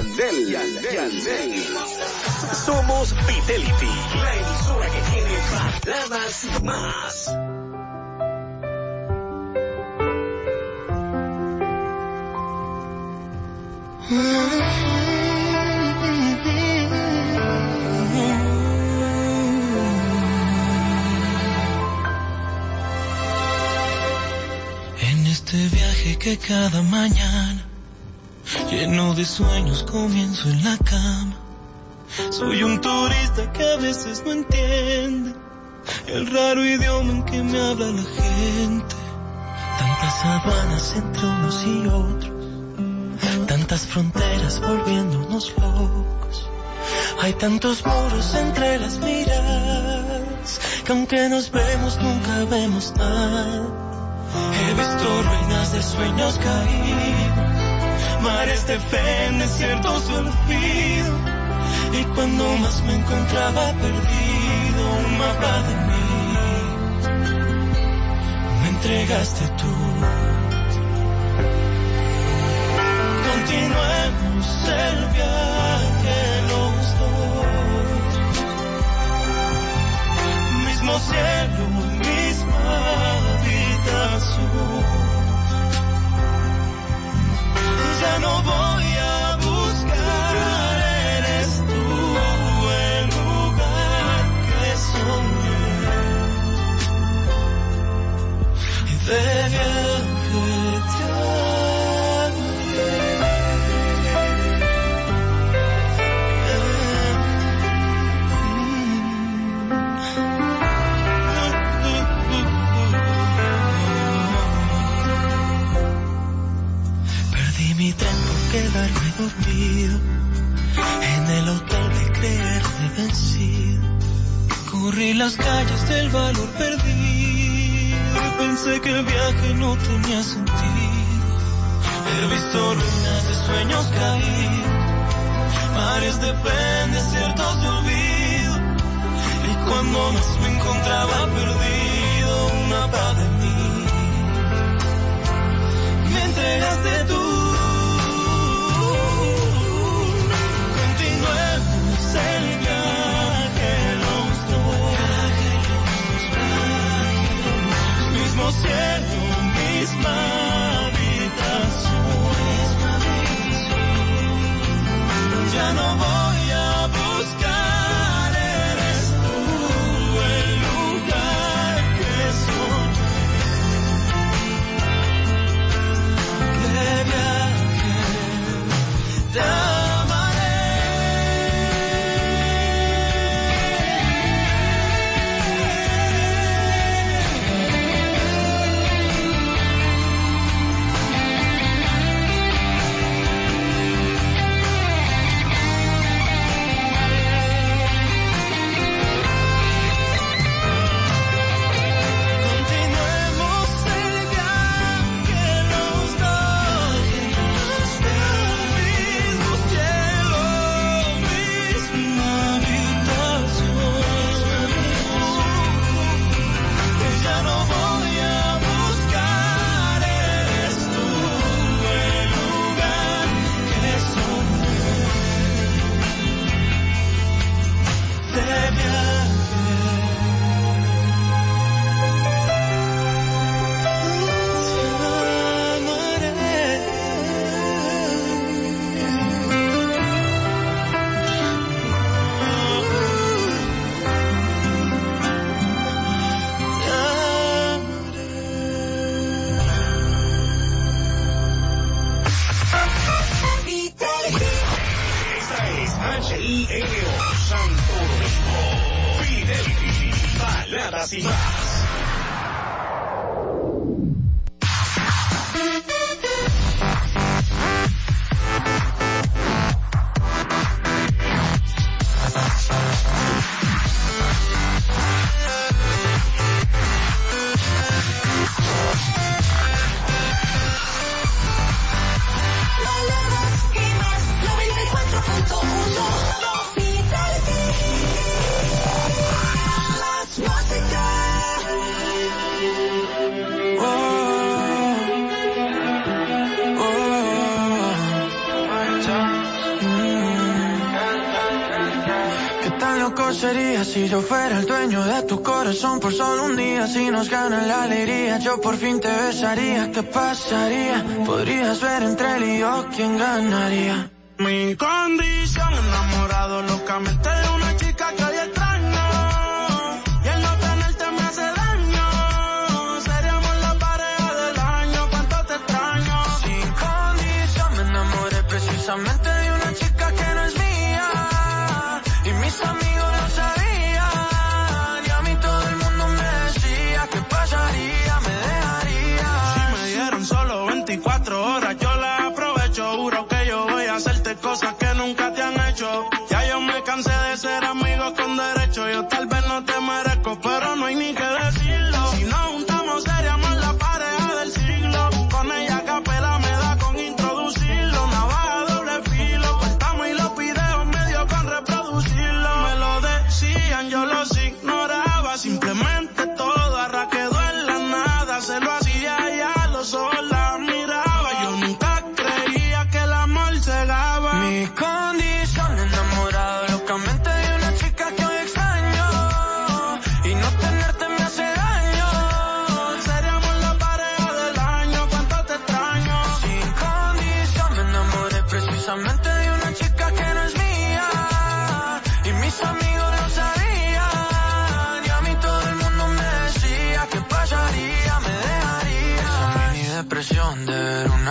Yandel. Yandel. Somos Fidelity, la emisora que tiene baladas y más. En este viaje que cada mañana, lleno de sueños, comienzo en la cama. Soy un turista que a veces no entiende el raro idioma en que me habla la gente. Tantas aduanas entre unos y otros, tantas fronteras volviéndonos locos. Hay tantos muros entre las miradas, que aunque nos vemos nunca vemos nada. He visto ruinas de sueños caídos, mares de fe en desiertos de olvido. Y cuando más me encontraba perdido, un mapa de mí, me entregaste tú. Continuemos el viaje los dos, mismo cielo, misma habitación. Ya no voy a buscar, eres tú el lugar que soñé. En el hotel de creerme vencido. Corrí las calles del valor perdido pensé que el viaje no tenía sentido. He visto ruinas de sueños caídos, mares de en desiertos de olvido. Y cuando más me encontraba perdido, un mapa de mí me entregaste tú. Ya no voy son por solo un día. Si nos ganan la alegría, yo por fin te besaría. ¿Qué pasaría? Podrías ver entre él y yo quién ganaría. Mi condición, enamorado locamente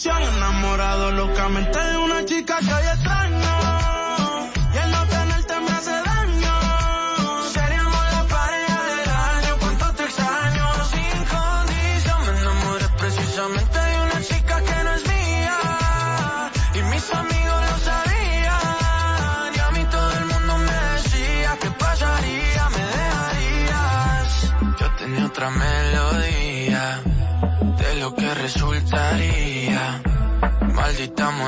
se enamorado locamente de una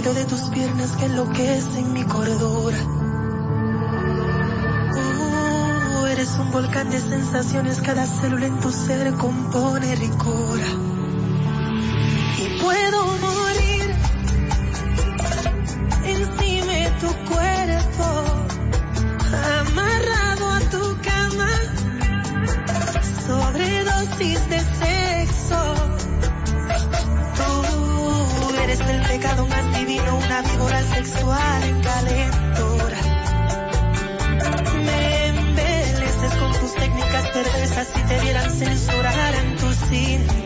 de tus piernas que enloquecen mi corredor. Oh, eres un volcán de sensaciones, cada célula en tu ser compone ricor. Y puedo morir encima de tu cuerpo. Me embeleces con tus técnicas perversas si te vieran censurar en tu cine.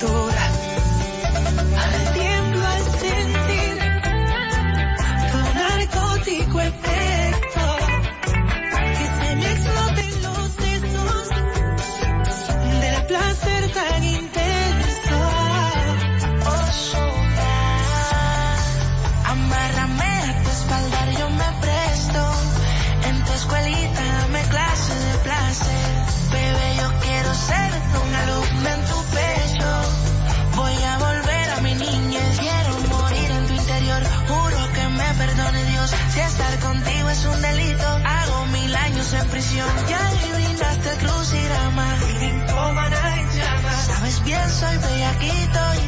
canción ya adivinaste crucirama y ninfómana en llamas. Sabes bien, soy bellaquito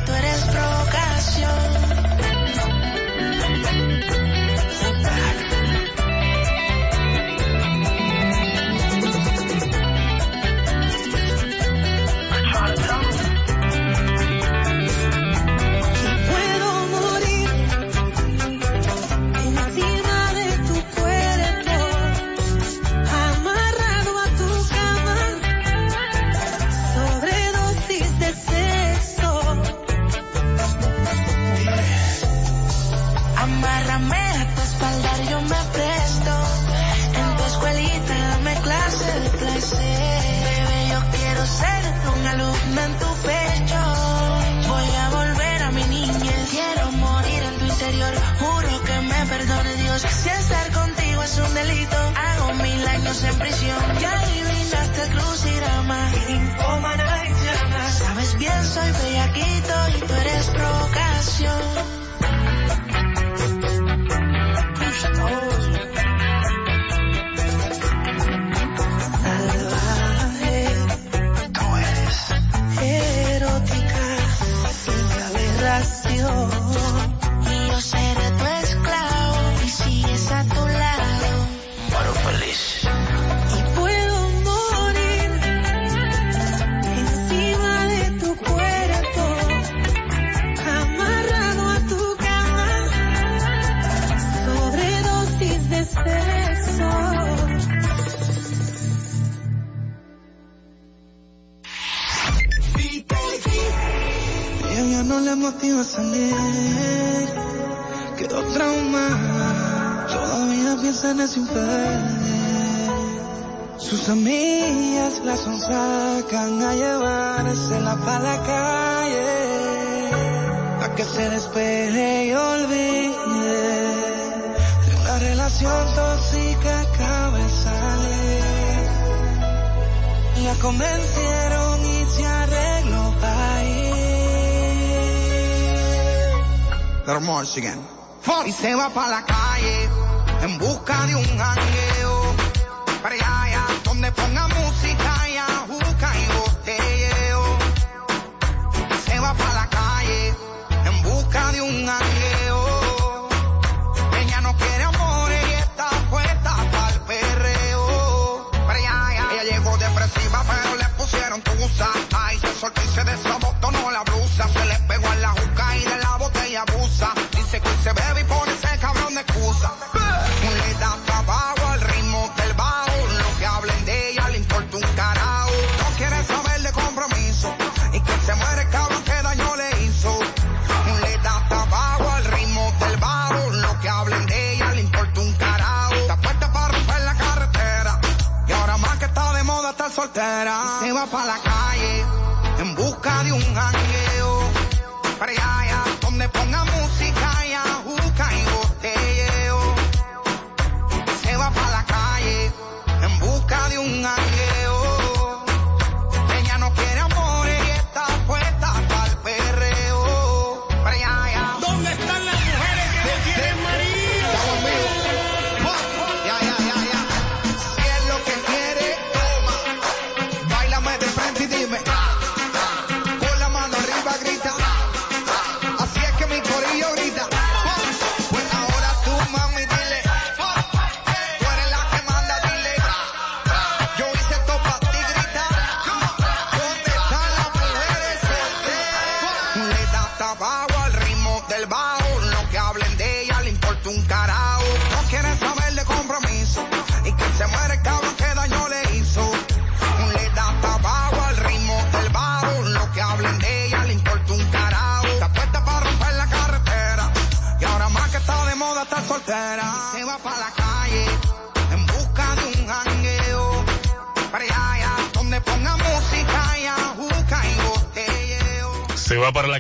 waiting for my Michigan. Y se va para la calle en busca de un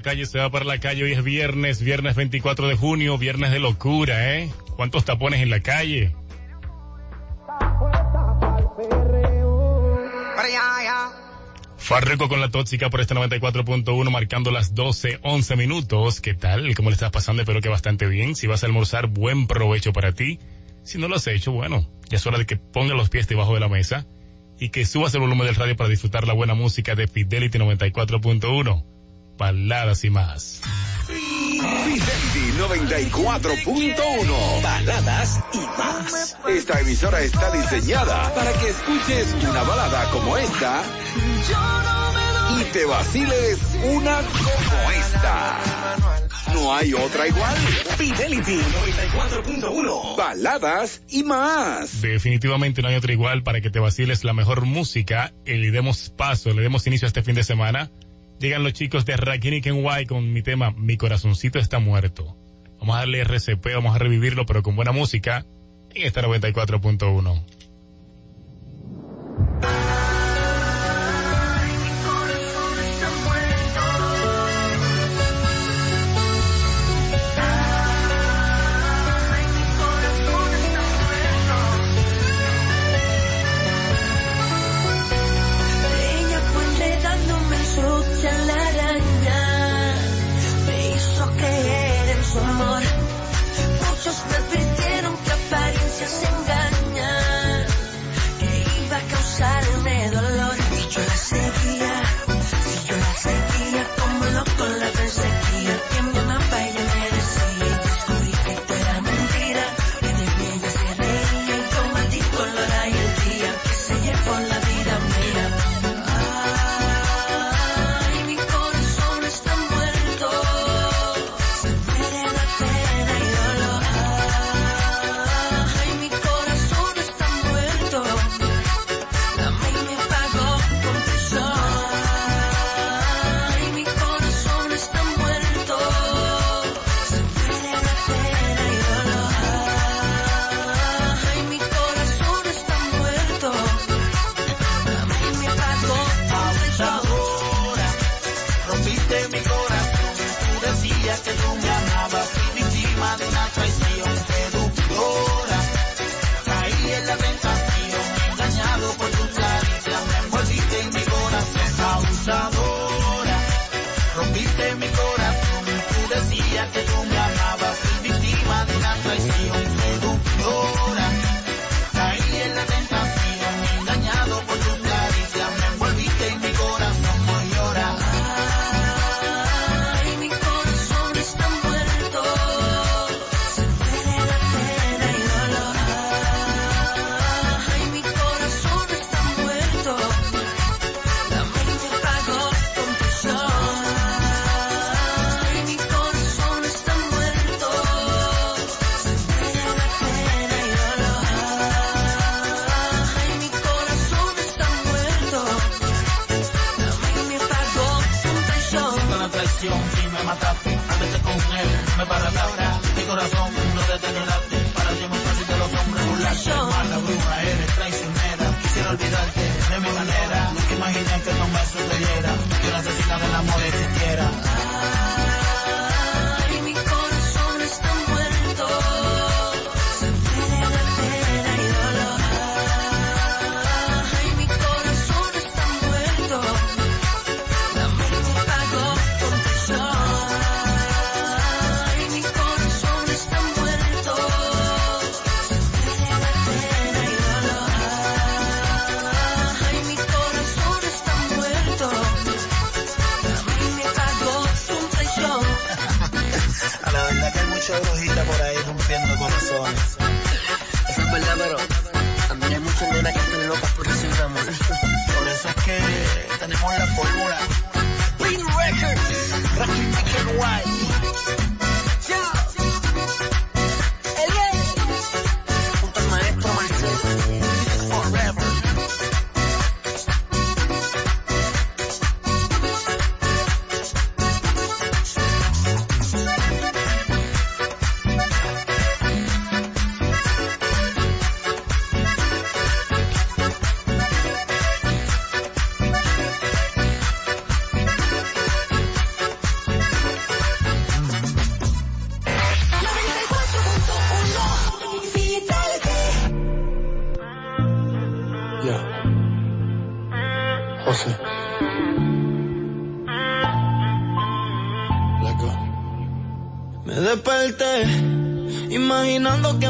calle se va para la calle. Hoy es viernes, viernes 24 de junio, viernes de locura, ¿eh? ¿Cuántos tapones en la calle? Farruco con la tóxica por este 94.1 marcando las 12, 11 minutos. ¿Qué tal? ¿Cómo le estás pasando? Espero que bastante bien. Si vas a almorzar, buen provecho para ti. Si no lo has hecho, bueno, ya es hora de que pongas los pies debajo de la mesa y que subas el volumen del radio para disfrutar la buena música de Fidelity 94.1. Paladas y más. Fidelity 94.1 Baladas y más. Esta emisora está diseñada para que escuches una balada como esta y te vaciles una como esta. No hay otra igual. Fidelity 94.1 Baladas y más. Definitivamente no hay otra igual para que te vaciles la mejor música y le demos paso, le demos inicio a este fin de semana Llegan los chicos de Rakini Kenway con mi tema Mi corazoncito está muerto. Vamos a darle RCP, vamos a revivirlo, pero con buena música en esta 94.1.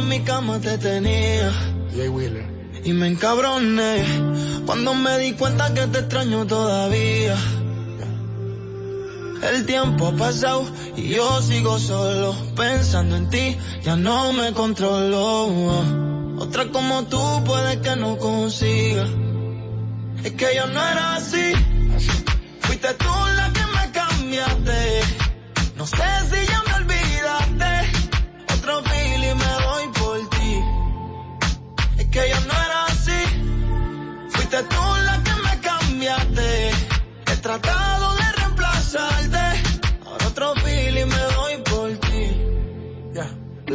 en mi cama te tenía Jay Wheeler. y me encabroné cuando me di cuenta que te extraño todavía. El tiempo ha pasado y yo sigo solo pensando en ti, ya no me controlo. Otra como tú puede que no consiga. Es que yo no era así.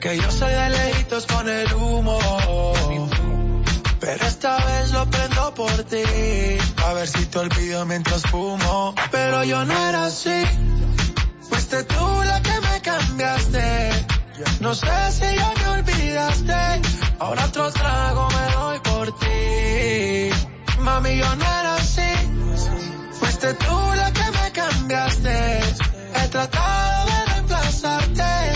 que yo soy de lejitos con el humo. Pero esta vez lo prendo por ti, a ver si te olvido mientras fumo. Pero yo no era así, fuiste tú la que me cambiaste. No sé si ya me olvidaste, ahora otro trago me doy por ti. Mami, yo no era así, fuiste tú la que me cambiaste. He tratado de reemplazarte,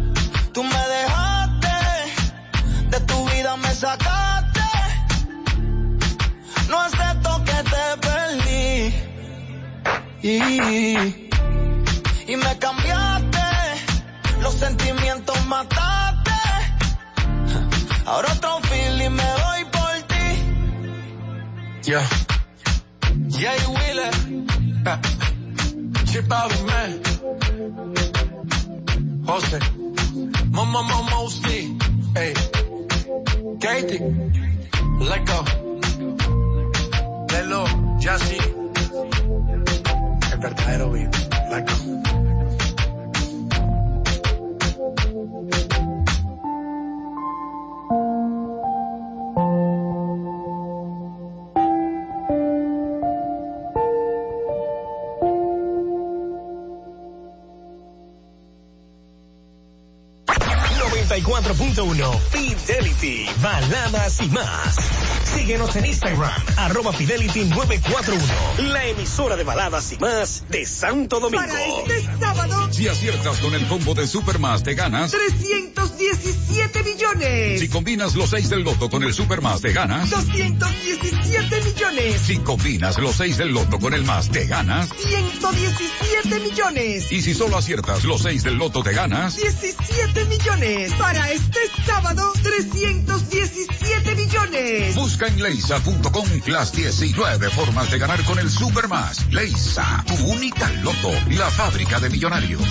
sacaste. No acepto que te perdí. Y, y me cambiaste. Los sentimientos mataste. Ahora otro feeling me voy por ti. Yeah. Jay yeah, Wheeler. Chip out of man. Jose. Mama, mama, Ey. Katie. Let go. Lelo. Jassy. El verdadero beat. Let go. Fidelity, baladas y más. Síguenos en Instagram, arroba Fidelity 941, la emisora de baladas y más de Santo Domingo. Para este sábado, si aciertas con el combo de Supermas, te ganas 317 millones. Si combinas los 6 del loto con el Supermas, te ganas 217 millones. Si combinas los 6 del loto con el más, te ganas 117 millones. Y si solo aciertas los 6 del loto, te ganas 17 millones. Para este sábado, 317 millones. Busca en leisa.com las 19 formas de ganar con el Supermas. Leisa, tu única loto, la fábrica de millonarios.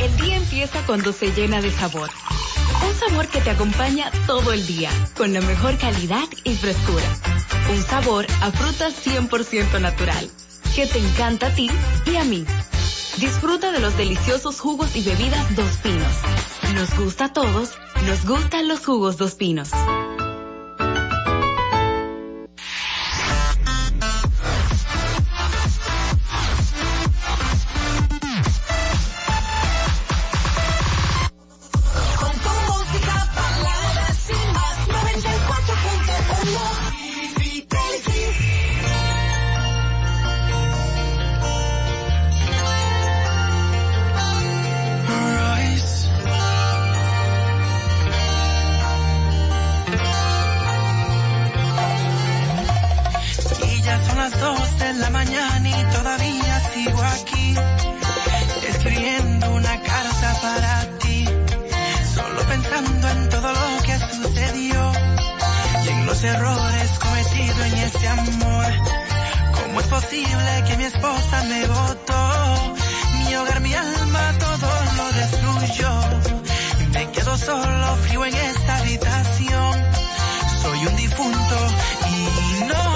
El día empieza cuando se llena de sabor. Un sabor que te acompaña todo el día, con la mejor calidad y frescura. Un sabor a frutas 100% natural, que te encanta a ti y a mí. Disfruta de los deliciosos jugos y bebidas Dos Pinos. Nos gusta a todos, nos gustan los jugos Dos Pinos. Escribiendo una carta para ti, solo pensando en todo lo que sucedió y en los errores cometidos en este amor. ¿Cómo es posible que mi esposa me votó? Mi hogar, mi alma, todo lo destruyó. Me quedo solo, frío en esta habitación. Soy un difunto y no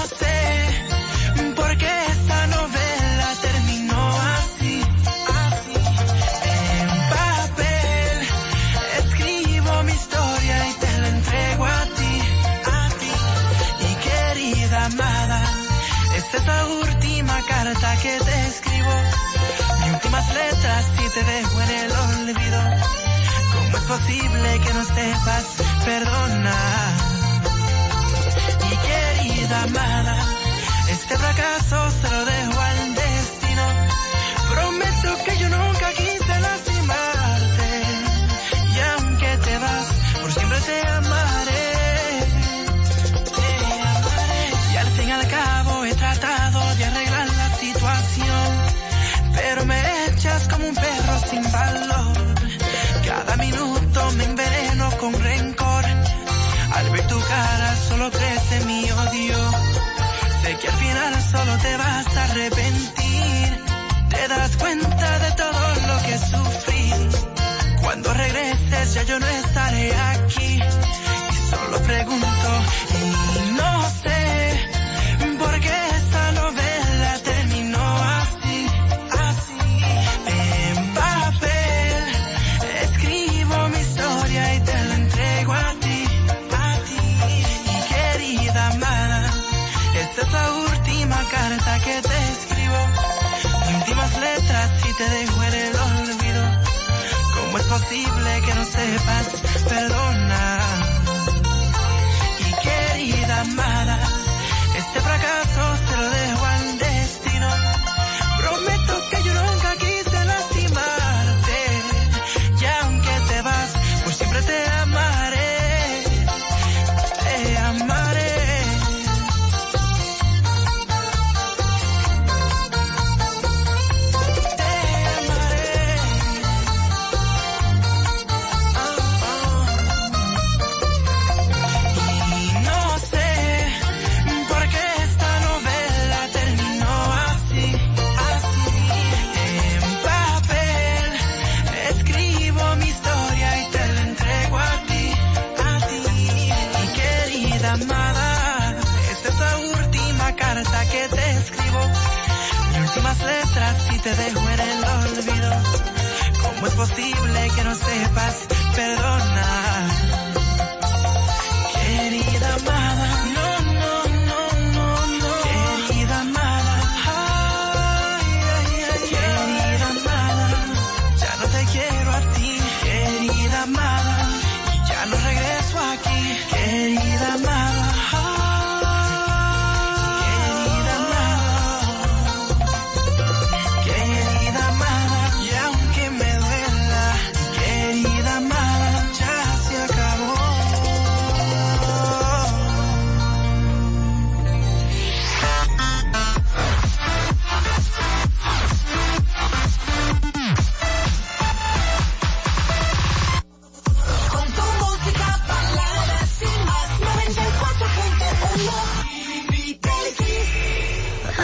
y te dejo en el olvido. ¿Cómo es posible que no sepas perdonar? Y querida amada, este fracaso se lo dejo al mi odio. Sé que al final solo te vas a arrepentir. Te das cuenta de todo lo que sufrí. Cuando regreses ya yo no estaré aquí. Y solo pregunto sepas perdonar?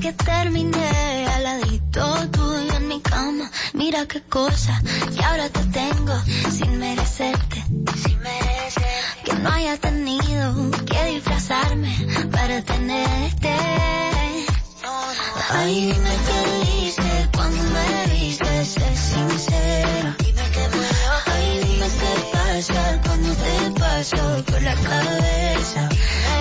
¿Cómo fue que terminé al ladito tuyo en mi cama? Mira qué cosa, y ahora te tengo sin merecerte. Sin merecer. Que no haya tenido que disfrazarme para tenerte. Ay, dime qué viste cuando me viste, sé sincera. Ay, dime qué pasa cuando te paso por la cabeza.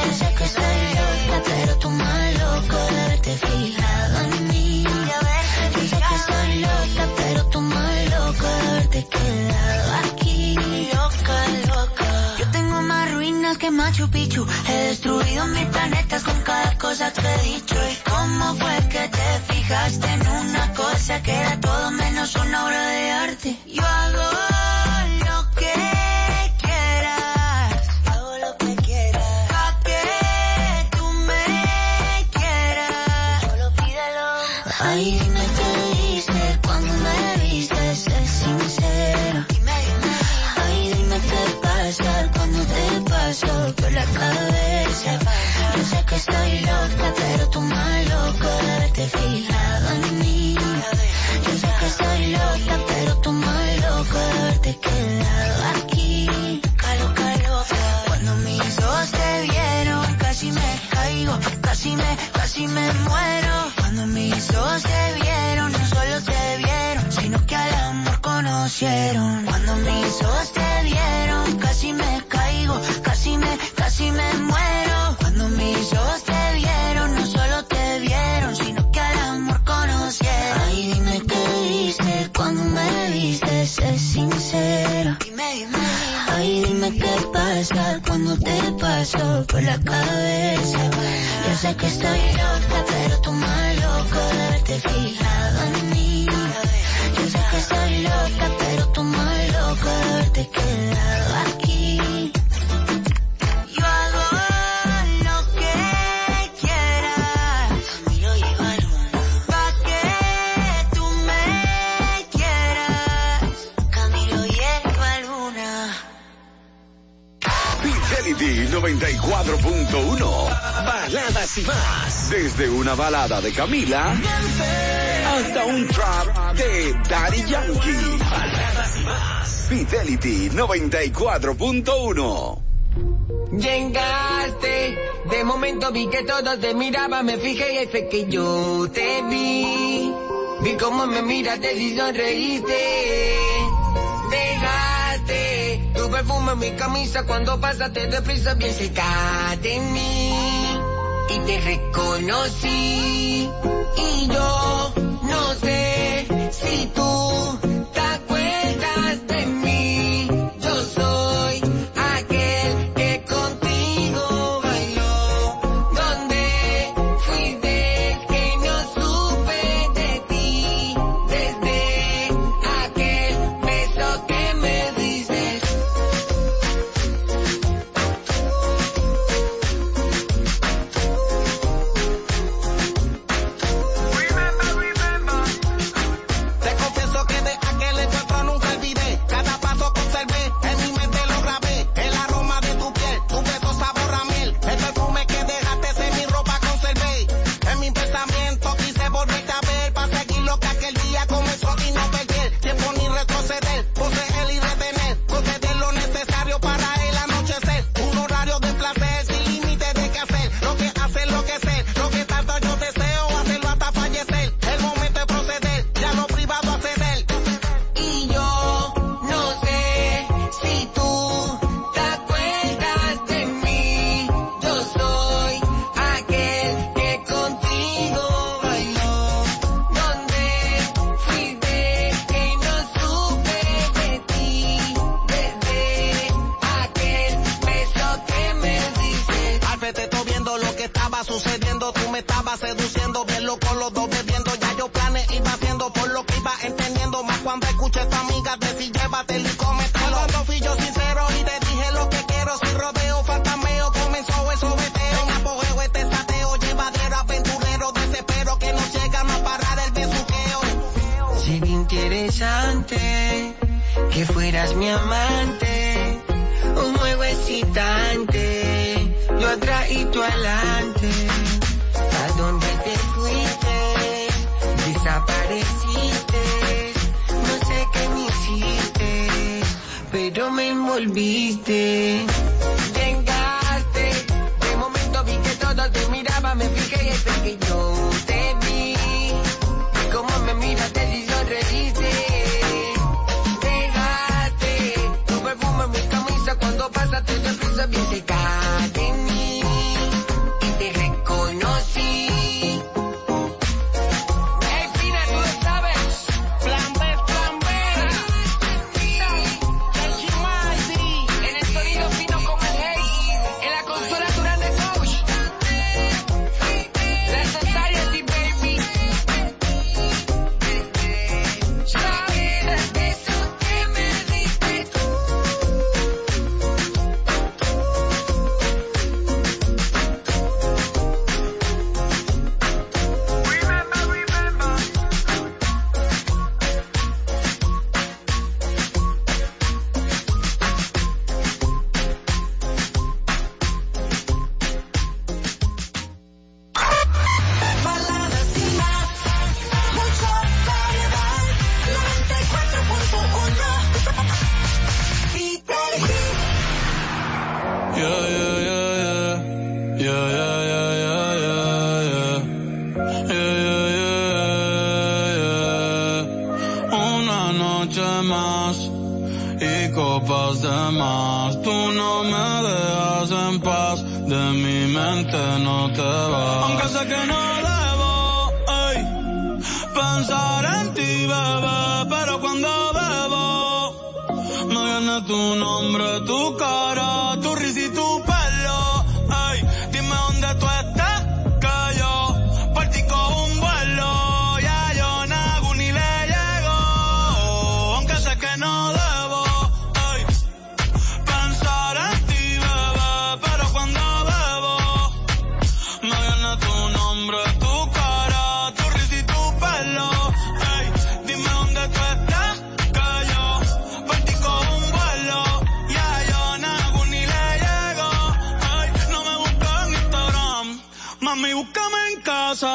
Yo sé que estoy loca, pero tú más loca de haberte fijado en mí. Yo sé que estoy loca, pero tú más loca de haberte quedado aquí. Loca, loca. Yo tengo más ruinas que Machu Picchu. He destruido mis planetas con cada cosa que he dicho. ¿Y cómo fue que te fijaste en una cosa que era todo menos una obra de arte? Yo hago cabeza. Yo sé que estoy loca, pero tú más loca de haberte fijado en mí. Yo sé que estoy loca, pero tú más loca de haberte quedado aquí. Loca, loca. Cuando mis ojos te vieron, casi me caigo, casi me, casi me muero. Cuando mis ojos te vieron, no solo te vieron, sino que al amor conocieron. Cuando mis ojos te vieron, casi me caigo, casi me, muero. Cuando mis ojos te vieron, no solo te vieron, sino que al amor conocieron. Ay, dime qué viste cuando me viste, sé sincera. Dime, dime, Ay, dime qué pasa cuando te paso por la cabeza. Yo sé que estoy loca, pero tú más loca de haberte fijado en mí. Yo sé que estoy loca, pero tú más loca de haberte quedado 94.1. Baladas y más. Desde una balada de Camila hasta un trap de Daddy Yankee. Baladas y más. Fidelity 94.1. Llegaste, de momento vi que todos te miraban, me fijé y fue que yo te vi. Vi cómo me miraste y sonreíste. Dejaste tu perfume en mi camisa cuando pasaste deprisa bien cerca de mí. Y te reconocí. Y yo no sé si tú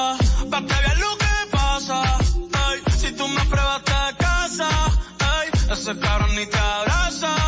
casa, pa' que veas lo que pasa. Ay, si tú me pruebas te casa, ay, ese cabrón ni te abraza.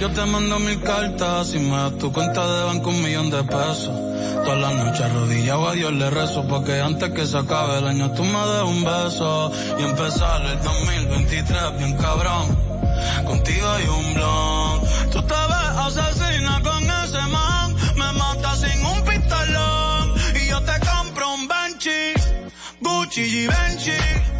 Yo te mando mil cartas y me das tu cuenta de banco un millón de pesos. Toda la noche arrodillado a Dios le rezo porque antes que se acabe el año tú me des un beso y empezar el 2023 bien cabrón. Contigo hay un blon. Tú te ves asesina con ese man. Me mata sin un pistolón y yo te compro un Benchi, Gucci y Benchi.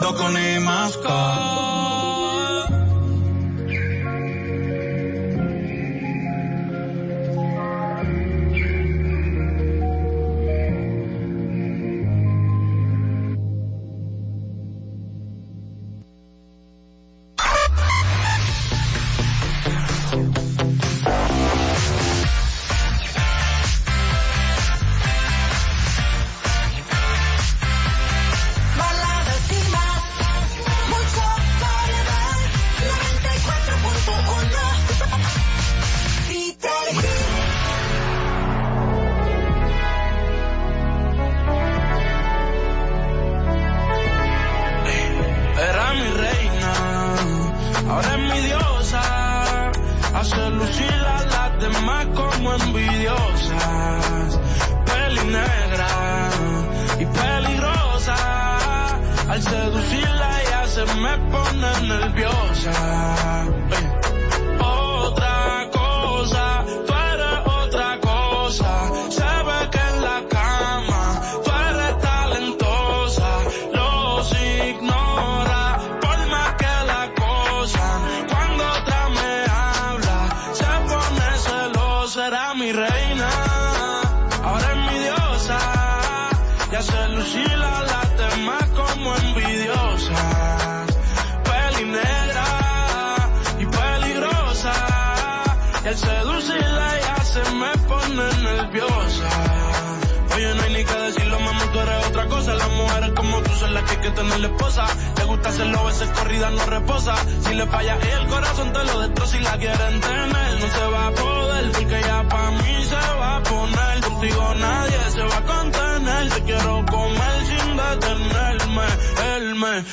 Baladas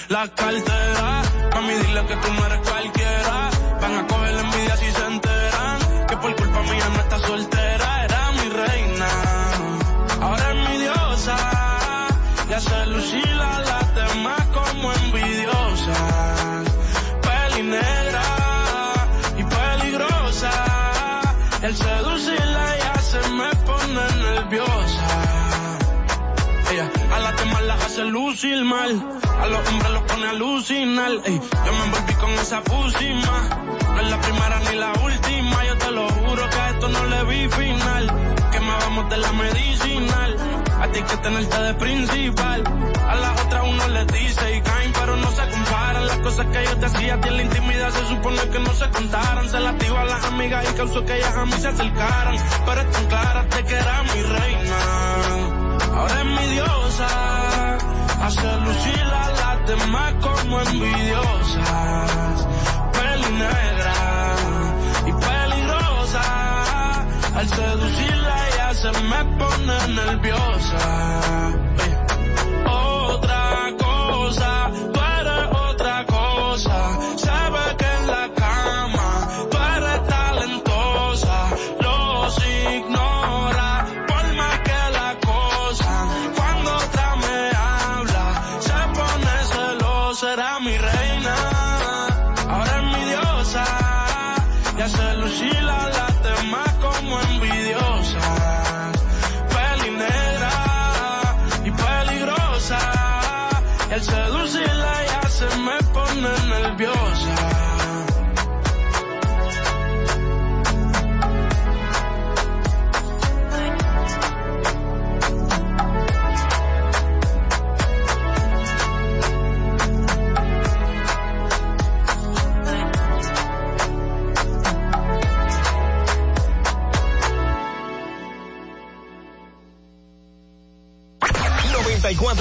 La cartera. Mami, dile que tú no eres cualquiera. Van a coger la envidia si se enteran. Que por culpa mía no está soltera. Era mi reina. Ahora es mi diosa. Y hace lucir a las demás como envidiosas. Peli negra y peligrosa. Al seducirla ya se me pone nerviosa. Ella a las demás las hace lucir mal. A los hombres los pone a alucinar. Ey, yo me envolví con esa pusima. No es la primera ni la última. Yo te lo juro que a esto no le vi final. Que me vamos de la medicinal. A ti que tenerte de principal. A las otras uno les dice y caen, pero no se comparan. Las cosas que yo te hacía a ti en la intimidad se supone que no se contaran. Se las digo a las amigas y causó que ellas a mí se acercaran. Pero es tan clara de que era mi reina. Ahora es mi diosa. Hace lucir a las demás como envidiosas. Peli negra y peligrosa. Al seducirla ella se me pone nerviosa.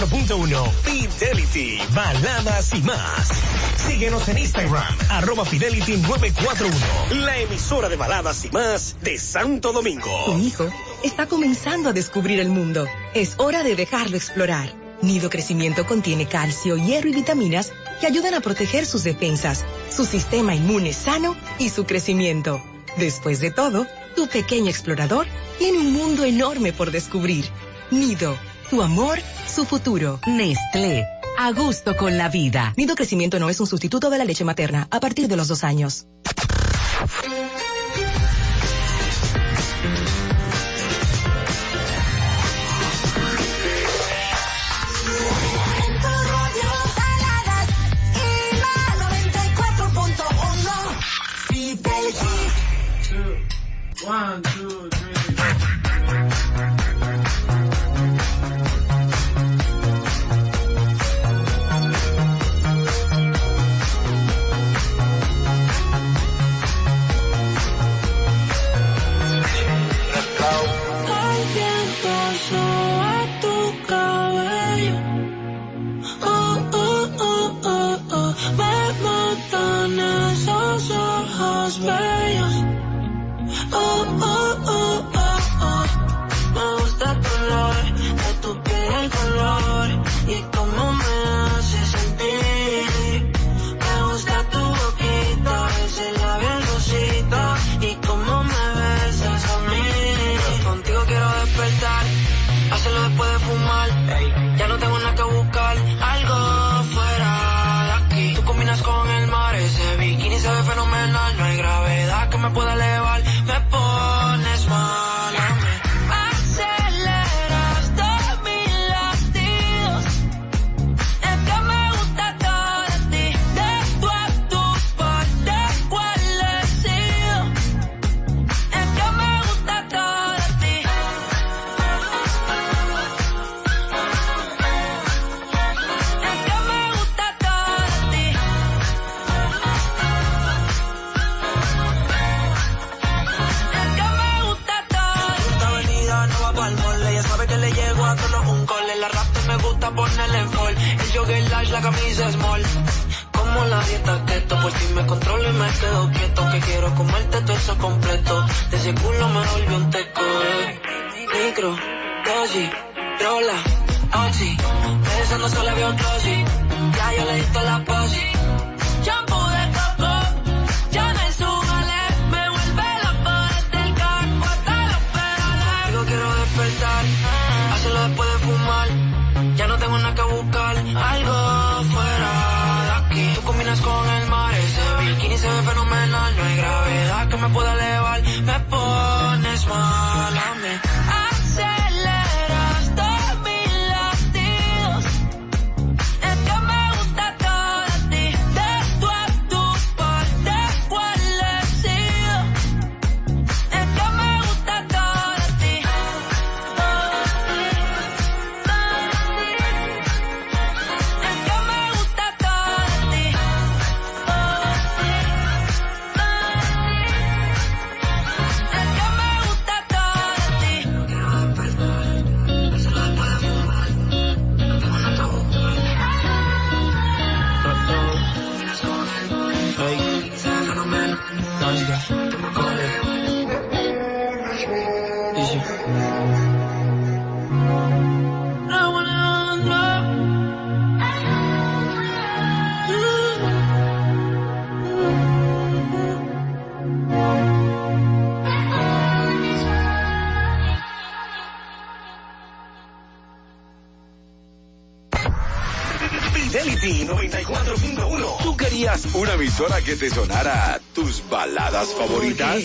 94.1 Fidelity, baladas y más. Síguenos en Instagram, arroba Fidelity 941, la emisora de baladas y más de Santo Domingo. Mi hijo está comenzando a descubrir el mundo. Es hora de dejarlo explorar. Nido Crecimiento contiene calcio, hierro y vitaminas que ayudan a proteger sus defensas, su sistema inmune sano y su crecimiento. Después de todo, tu pequeño explorador tiene un mundo enorme por descubrir. Nido tu amor, su futuro. Nestlé. A gusto con la vida. Nido Crecimiento no es un sustituto de la leche materna a partir de los dos años. me pueda leer que te sonara tus baladas favoritas?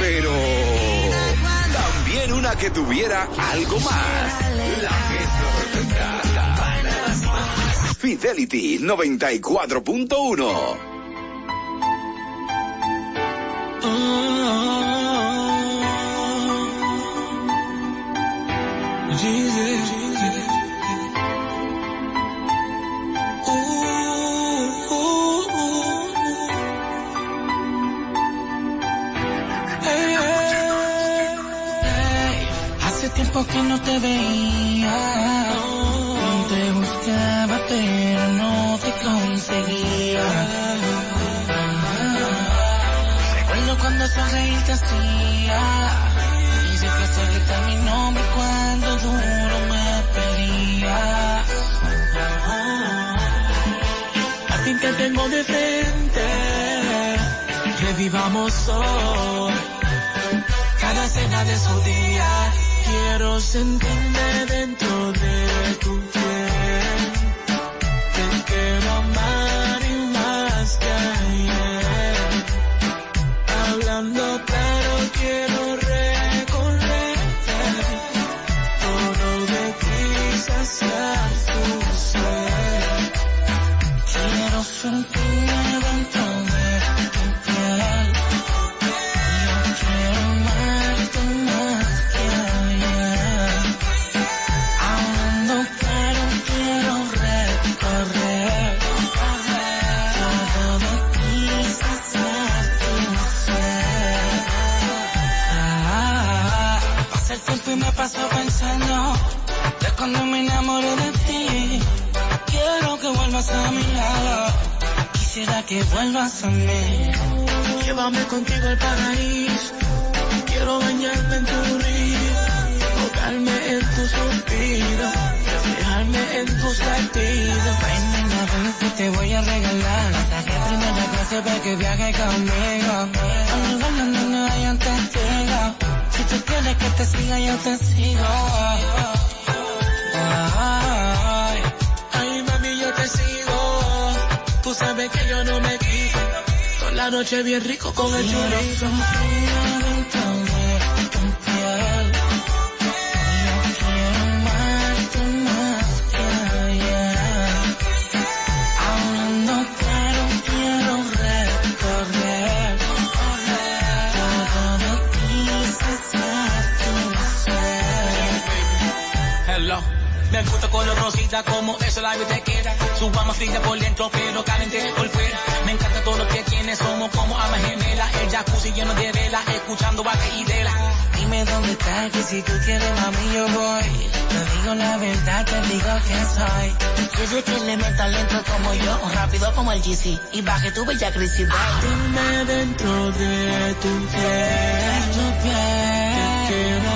Pero también una que tuviera algo más. La Fidelity 94.1 Mí. Llévame contigo al paraíso. Quiero bañarme en tu río. Ahogarme en tu suspiro. Dejarme en tus latidos. Ven, nena, ven que te voy a regalar. Saqué primera clase para que viaje conmigo. Al lugar donde no hayan testigos. Si tú quieres que te siga, yo te sigo. Ay, ay, mami, yo te sigo. Tú sabes que yo no me la noche bien rico con el chorizo. Me gusta color rosita como eso la vida te queda. Su alma fría por dentro pero caliente por fuera. Me encanta todo lo que tiene, somos como alma gemela. El jacuzzi lleno de vela, escuchando baque y dela. Dime dónde estás, que si tú quieres, mami, yo voy. Te digo la verdad, te digo que soy. Quiere que le meta lento como yo, rápido como el GC. Y baje tu bella crisis, Dime dentro de tu piel, tu piel. Te quiero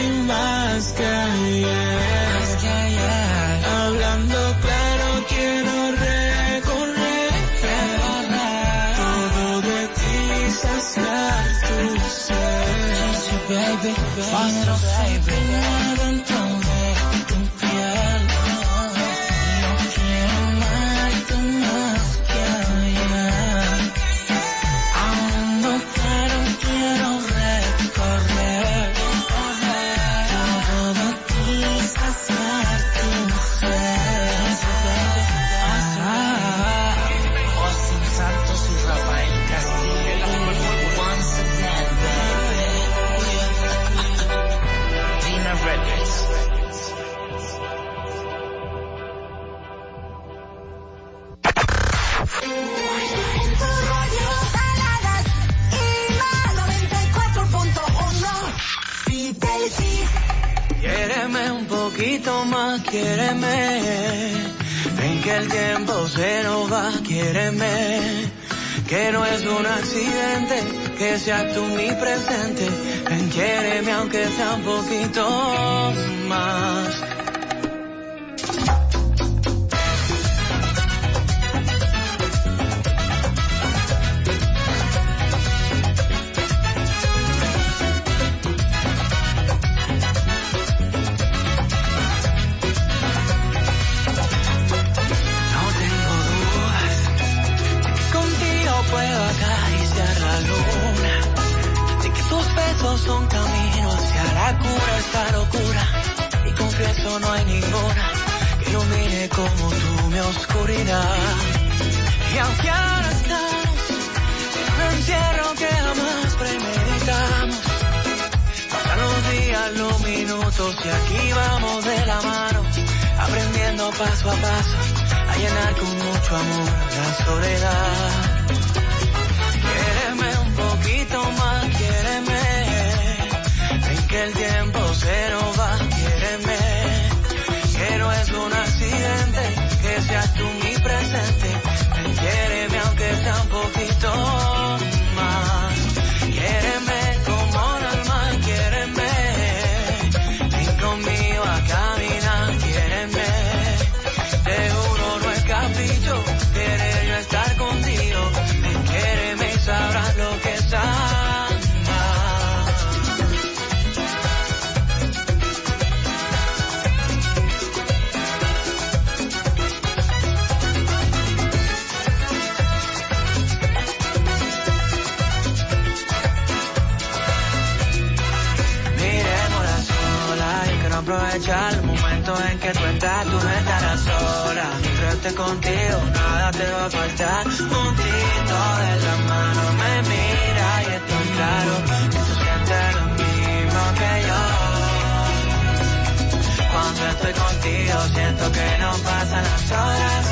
y más que ayer. Más que ayer. Hablando claro, quiero recorrer. Todo de ti, saciar tu ser. baby. Poquito más, quiéreme. Ven que el tiempo se nos va, quiéreme. Que no es un accidente, que seas tú mi presente. Ven, quiéreme aunque sea un poquito más. Paso a paso a llenar con mucho amor la soledad. Quiéreme un poquito más, quiéreme, ven que el tiempo se nos va, quiéreme, que no es un accidente, que seas tú mi presente, en que tú estás, tú no estarás sola. Mientras esté contigo, nada te va a faltar. Juntito de la mano me mira y estoy claro que tú sientes lo mismo que yo. Cuando estoy contigo siento que no pasan las horas.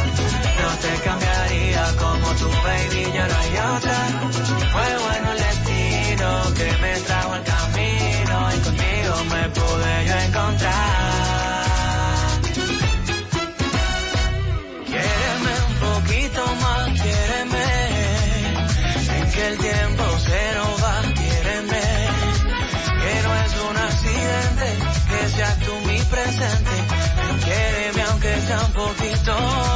No te cambiaría como tu baby, yo no hay otra. Fue bueno el destino que me trajo al camino y conmigo me pude yo encontrar. Un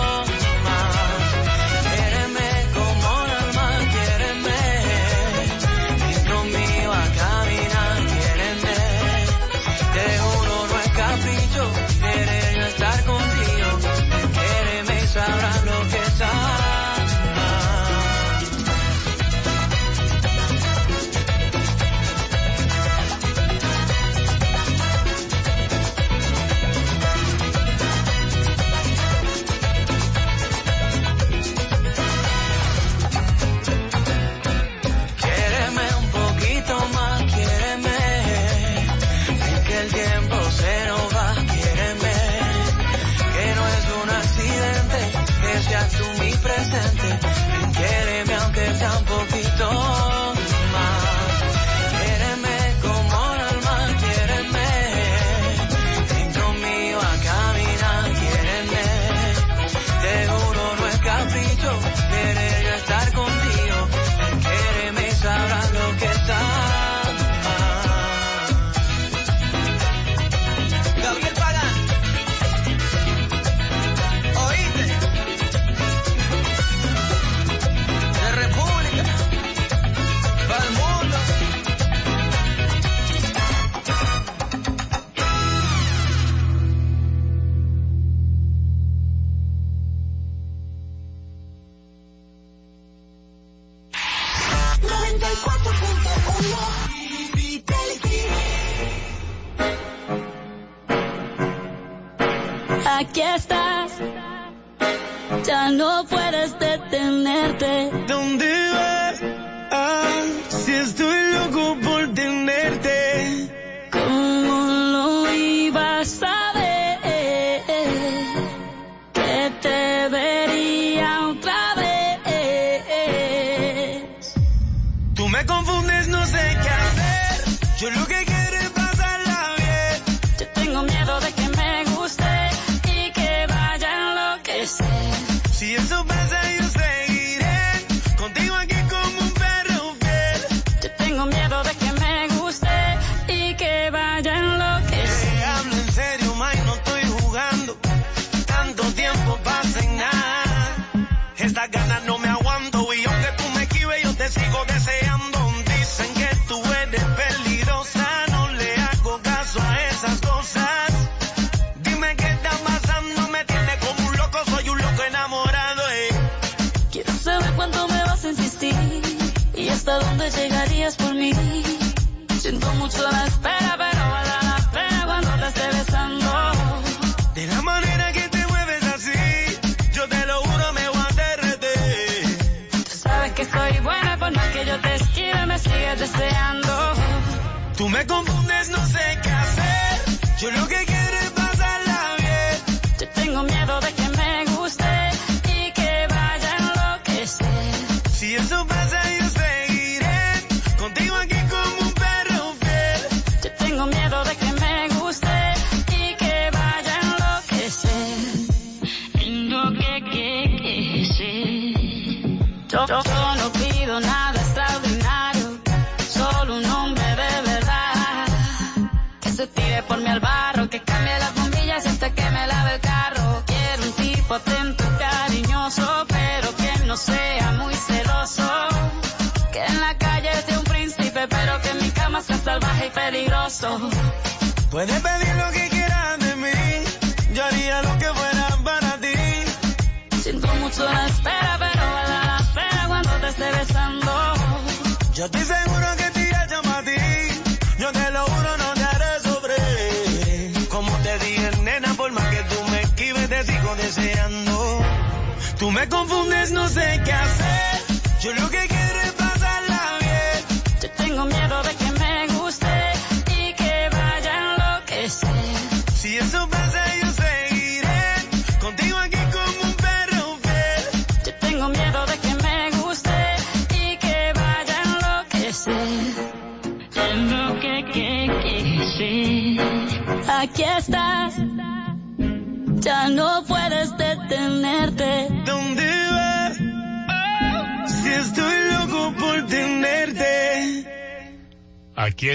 no puedes detenerte. ¿Dónde Siento mucho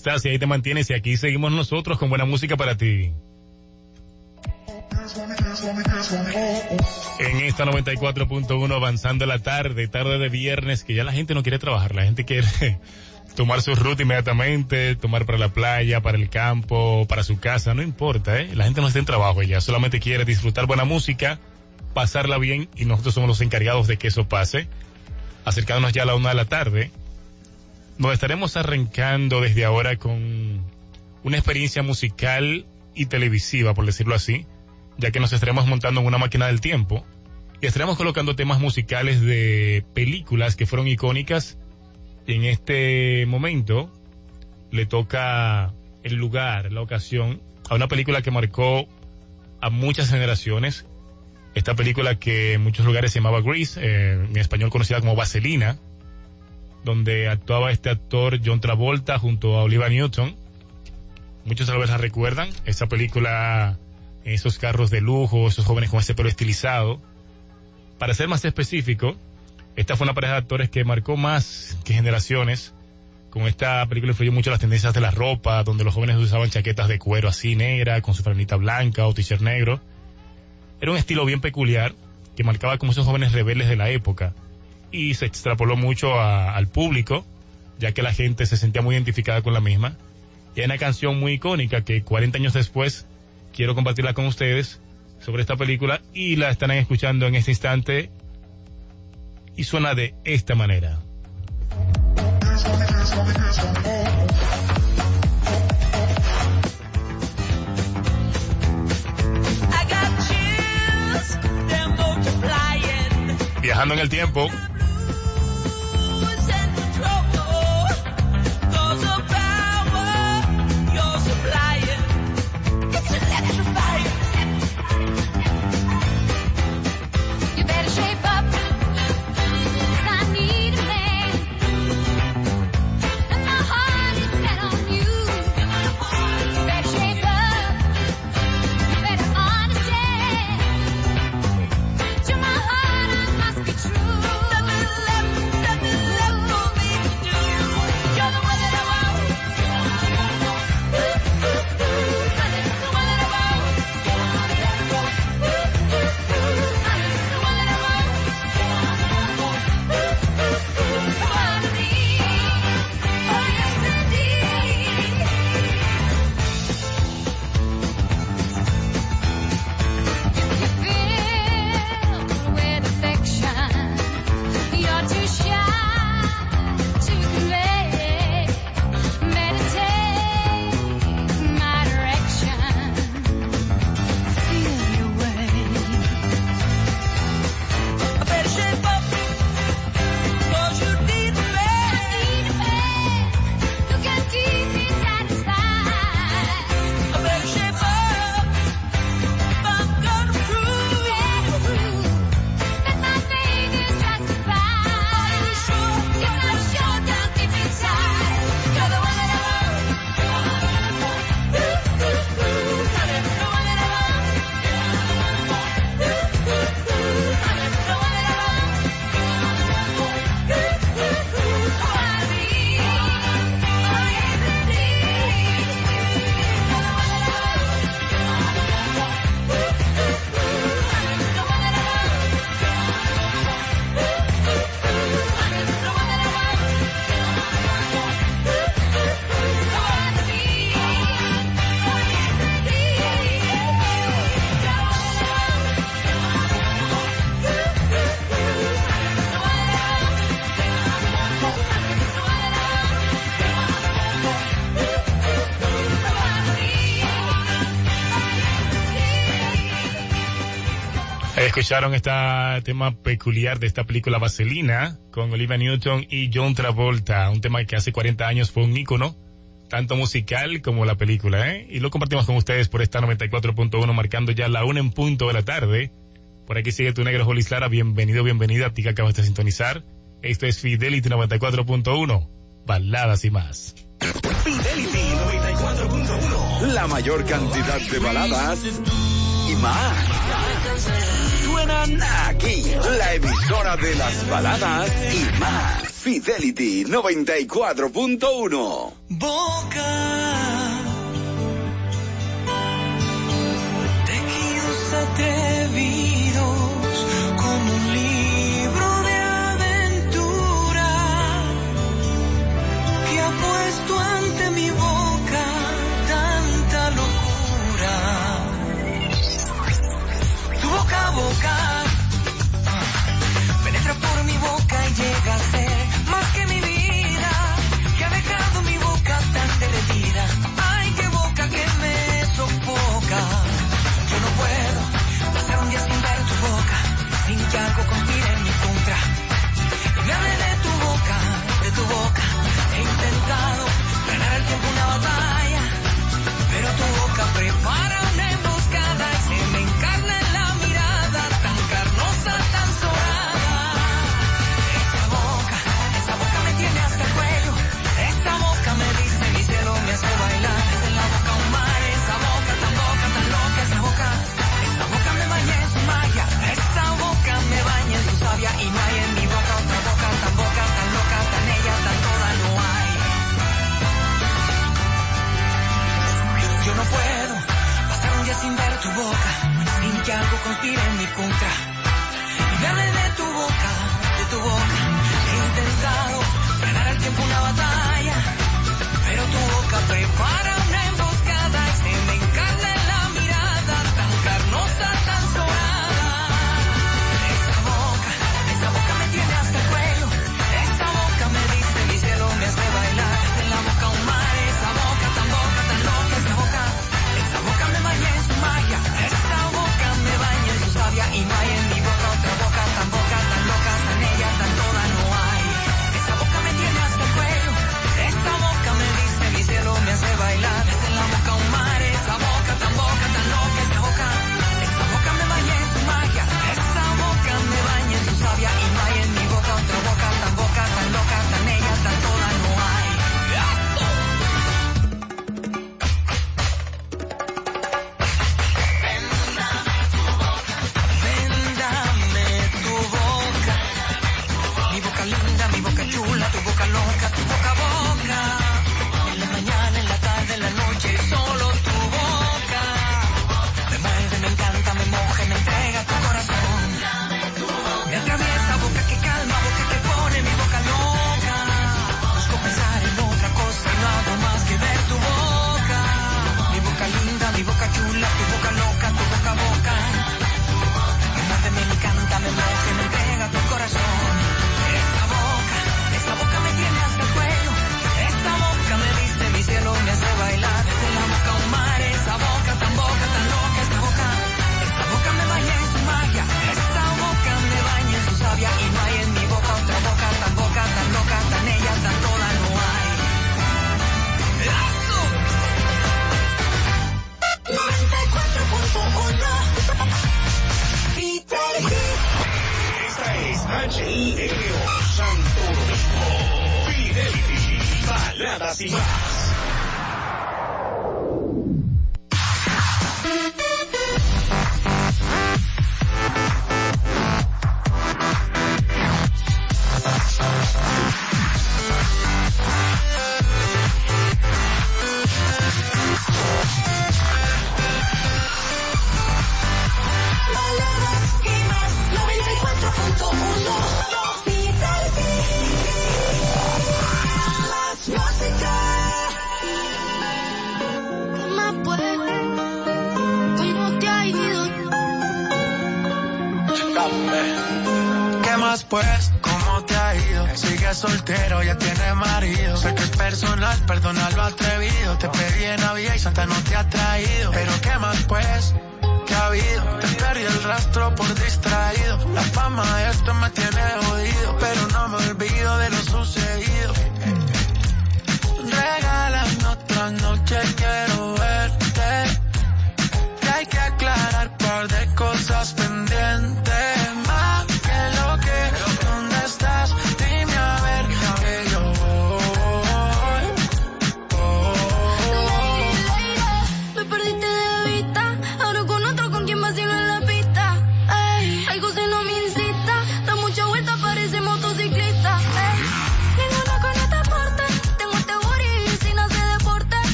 estás y ahí te mantienes y aquí seguimos nosotros con buena música para ti. En esta 94.1 avanzando la tarde, tarde de viernes, que ya la gente no quiere trabajar, la gente quiere tomar su ruta inmediatamente, tomar para la playa, para el campo, para su casa, no importa, ¿eh? La gente no está en trabajo ya, solamente quiere disfrutar buena música, pasarla bien y nosotros somos los encargados de que eso pase. Acercándonos ya a la una de la tarde, nos estaremos arrancando desde ahora con una experiencia musical y televisiva, por decirlo así, ya que nos estaremos montando en una máquina del tiempo y estaremos colocando temas musicales de películas que fueron icónicas y en este momento le toca el lugar, la ocasión a una película que marcó a muchas generaciones. Esta película que en muchos lugares se llamaba Grease, eh, en español conocida como Vaselina, donde actuaba este actor John Travolta junto a Olivia Newton. Muchos tal vez la recuerdan, esa película, esos carros de lujo, esos jóvenes con ese pelo estilizado. Para ser más específico, esta fue una pareja de actores que marcó más que generaciones. Con esta película influyó mucho las tendencias de la ropa, donde los jóvenes usaban chaquetas de cuero así negra, con su franita blanca o t-shirt negro. Era un estilo bien peculiar que marcaba como esos jóvenes rebeldes de la época y se extrapoló mucho a- al público, ya que la gente se sentía muy identificada con la misma. Y hay una canción muy icónica que 40 años después quiero compartirla con ustedes sobre esta película y la estarán escuchando en este instante y suena de esta manera. Viajando en el tiempo, Escucharon este tema peculiar de esta película Vaselina con Olivia Newton y John Travolta, un tema que hace 40 años fue un ícono, tanto musical como la película, ¿eh? Y lo compartimos con ustedes por esta 94.1 marcando ya la una en punto de la tarde. Por aquí sigue tu negro Jolis Lara, bienvenido, bienvenida a ti que acabas de sintonizar. Esto es Fidelity 94.1, baladas y más. Fidelity 94.1. La mayor cantidad de baladas y más. Suenan aquí, la emisora de las baladas y más. Fidelity 94.1. Boca.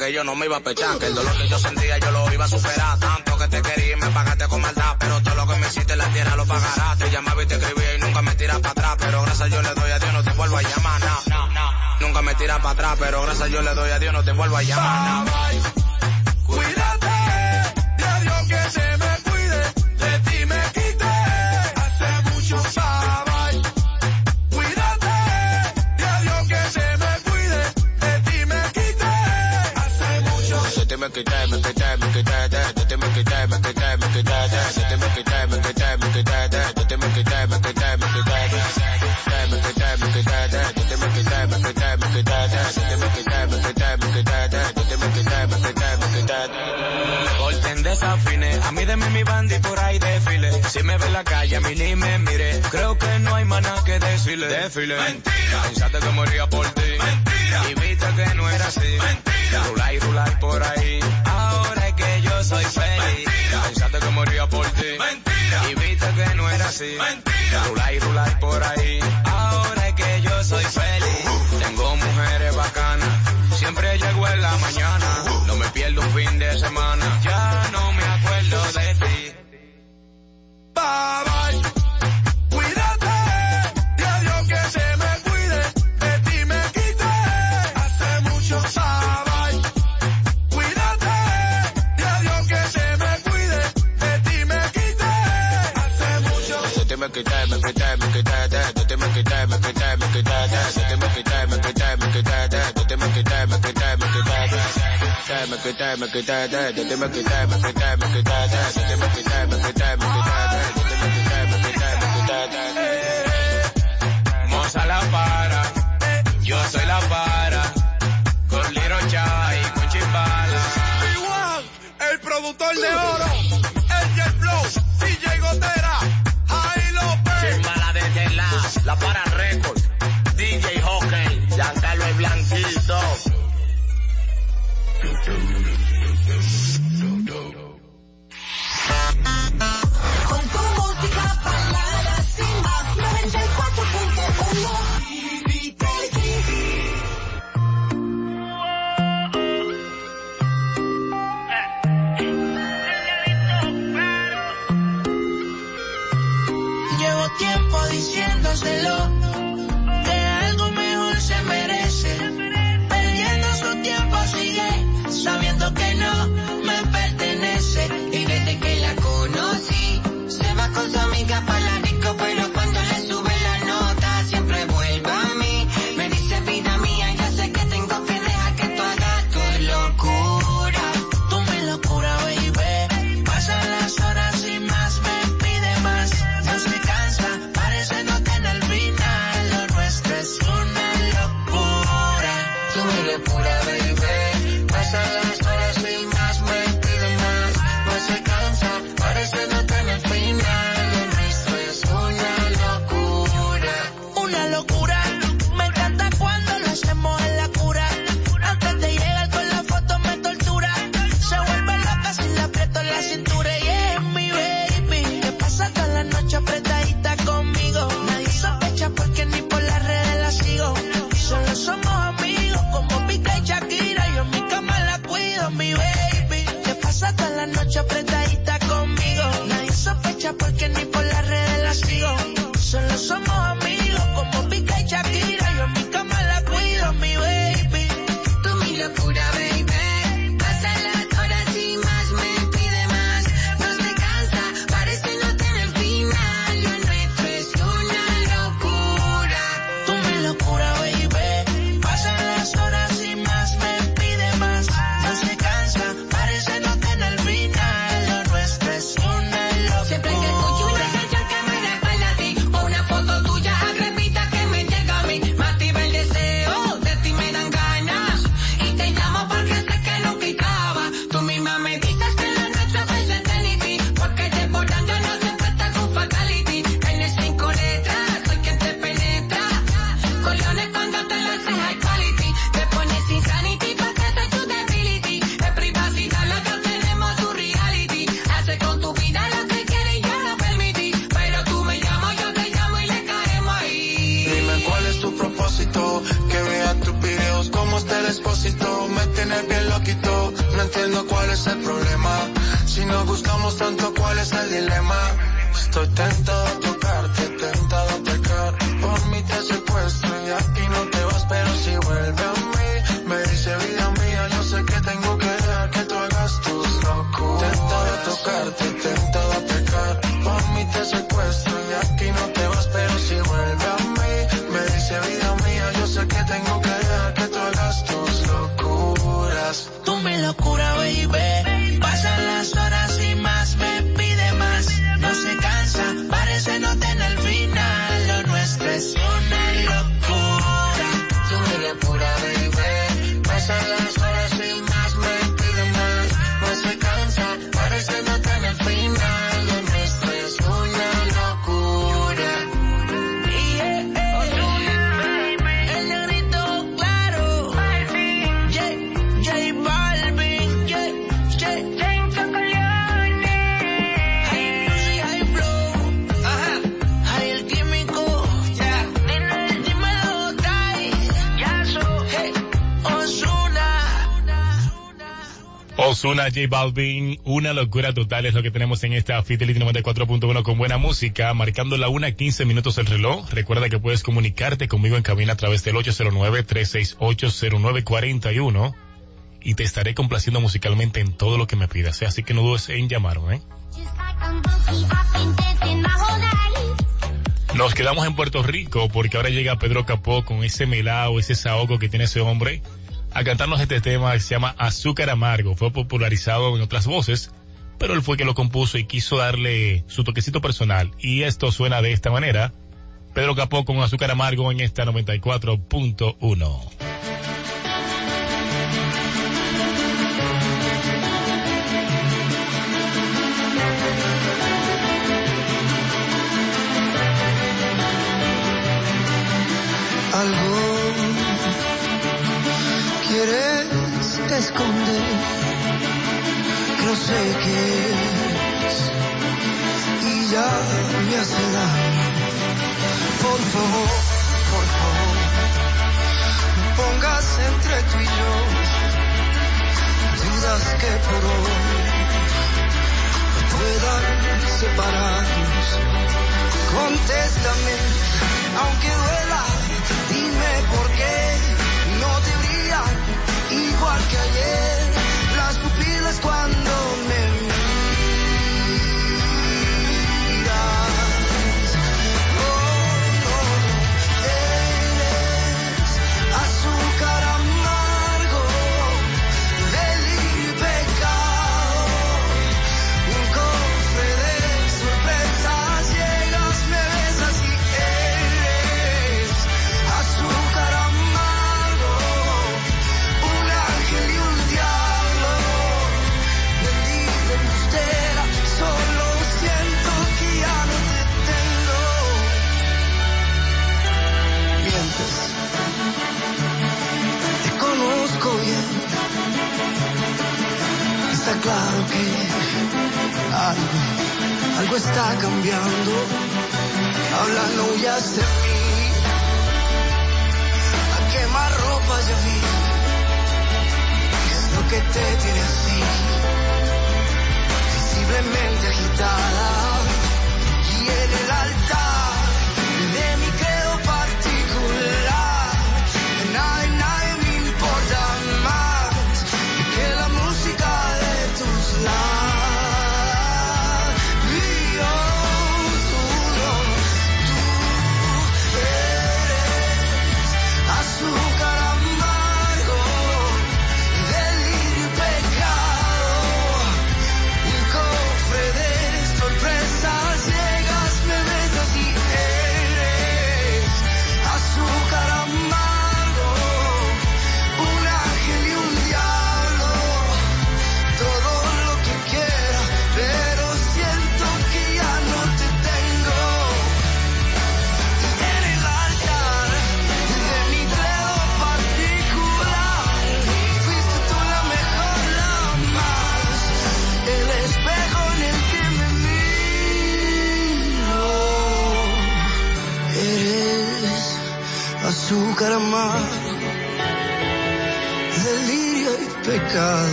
que yo no me iba a pechar, que el dolor que yo sentía yo lo iba a superar. Tanto que te quería y me pagaste con maldad, pero todo lo que me hiciste en la tierra lo pagarás. Te llamaba y te escribía y nunca me tiras para atrás, pero gracias yo le doy a Dios, no te vuelvo a llamar, nah. Nunca me tiras para atrás, pero gracias yo le doy a Dios, no te vuelvo a llamar. Volten desafines, a mí mi y por ahí. Si me ve en la calle, a mí ni me mire. Creo que no hay maná que. Desfile. Mentira. Pensaste que moría por ti. Mentira mentira. viste que no era así. Mentira. Rular y rular por ahí. Ahora es que yo soy feliz. Mentira. Pensaste que moría por ti. Mentira. Y viste que no era así. Mentira. Rular y rular por ahí. Ahora es que yo soy feliz. Uh. Tengo mujeres bacanas. Siempre llego en la mañana. Uh. No me pierdo un fin de semana. Ya no me acuerdo de ti. Bye bye. Moza la para, yo soy la para, con Liro Chai, con Chimbala. El productor de oro. Con tu música, baladas, sin 94.1 Llevo tiempo diciéndoselo. mucha porque ni J Balvin, una locura total es lo que tenemos en esta Fidelity 94.1 con buena música, marcando la 1 a 15 minutos el reloj. Recuerda que puedes comunicarte conmigo en cabina a través del 809-368-0941 y te estaré complaciendo musicalmente en todo lo que me pidas, ¿eh? así que no dudes en llamarme. ¿eh? Nos quedamos en Puerto Rico porque ahora llega Pedro Capó con ese melao, ese saoco que tiene ese hombre a cantarnos este tema que se llama Azúcar Amargo. Fue popularizado en otras voces, pero él fue que lo compuso y quiso darle su toquecito personal. Y esto suena de esta manera. Pedro Capó con Azúcar Amargo en esta 94.1. esconde, no sé qué es y ya me hace daño. Por favor, por favor, no pongas entre tú y yo dudas que por hoy no puedan separarnos. Contéstame, aunque duela, dime por qué. porque ayer.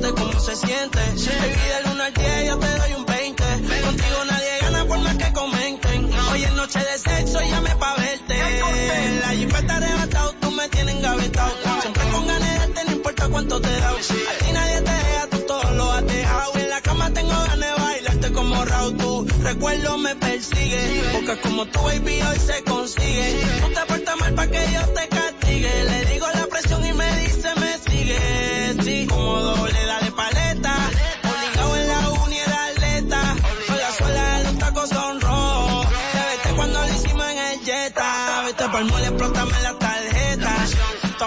Siente, cómo se siente. Baby, del 1 al 10 yo te doy un 20. Contigo nadie gana por más que comenten. Hoy es noche de sexo y llame pa' verte. La jipeta arrebatado, tú me tienes engavetado. Siempre con ganas de no importa cuánto te da. A ti nadie te deja, tú todo lo has dejado. En la cama tengo ganas de bailarte como Raúl. Tu recuerdo me persigue. Porque como tu baby hoy se consigue. Tú te portas mal pa' que yo te castigue. Le digo la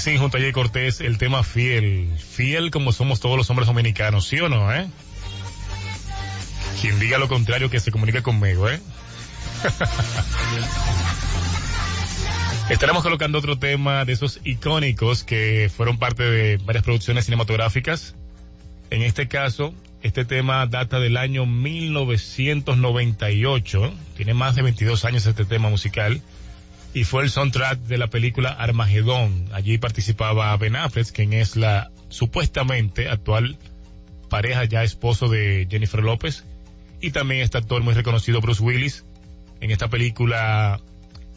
Wisin junto a Jay Cortés, el tema fiel. Fiel como somos todos los hombres dominicanos, ¿sí o no, eh? Quien diga lo contrario que se comunique conmigo, ¿eh? Estaremos colocando otro tema de esos icónicos que fueron parte de varias producciones cinematográficas. En este caso, este tema data del año 1998. Tiene más de 22 años este tema musical. Y fue el soundtrack de la película Armagedón. Allí participaba Ben Affleck, quien es la supuestamente actual pareja ya esposo de Jennifer López. Y también este actor muy reconocido Bruce Willis. En esta película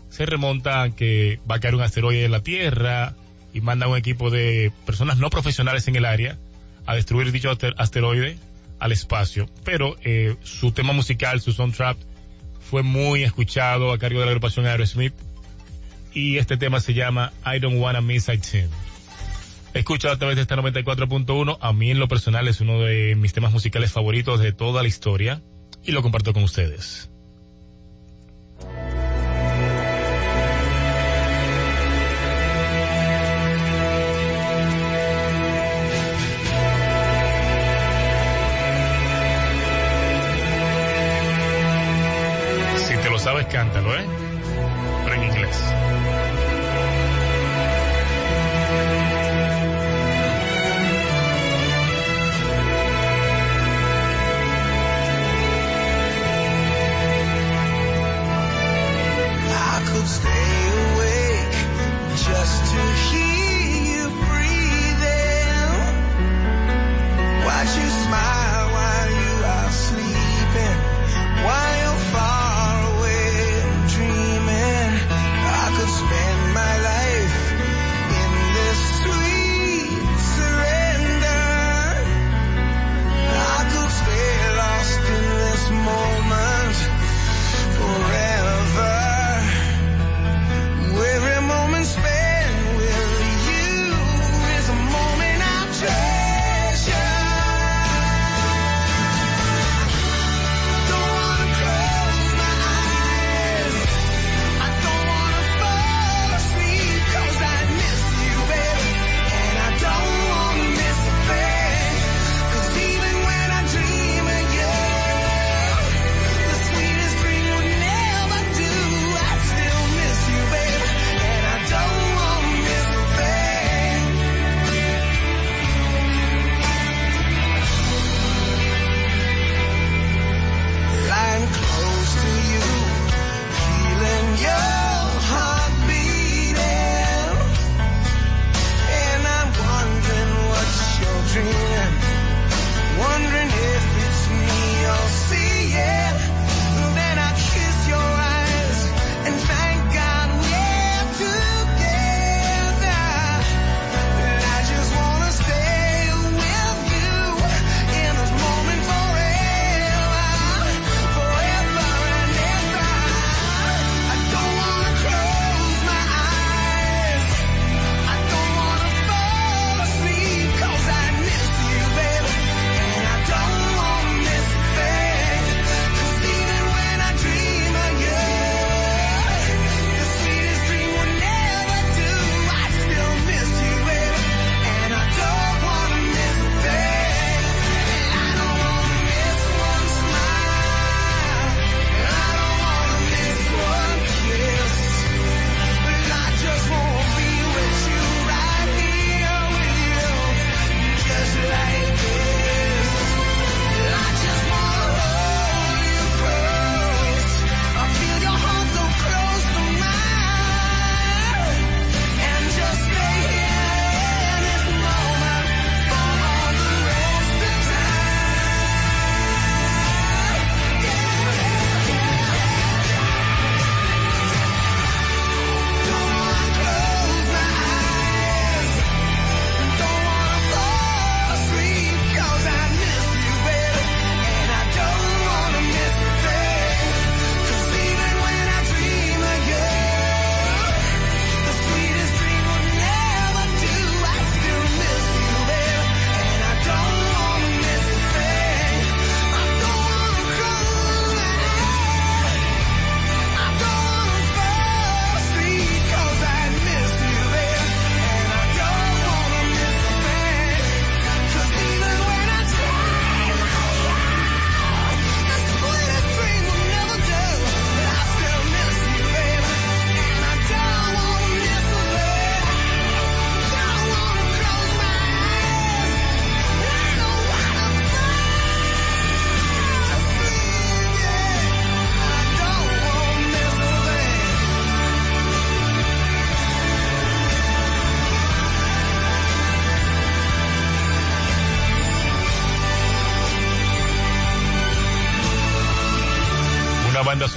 se remonta a que va a caer un asteroide en la Tierra y manda un equipo de personas no profesionales en el área a destruir dicho aster- asteroide al espacio. Pero eh, su tema musical, su soundtrack, fue muy escuchado a cargo de la agrupación Aerosmith. Y este tema se llama I Don't Wanna Miss a Thing. Escucho a través de esta 94.1. A mí en lo personal es uno de mis temas musicales favoritos de toda la historia. Y lo comparto con ustedes. Si te lo sabes, cántalo, ¿eh? Smile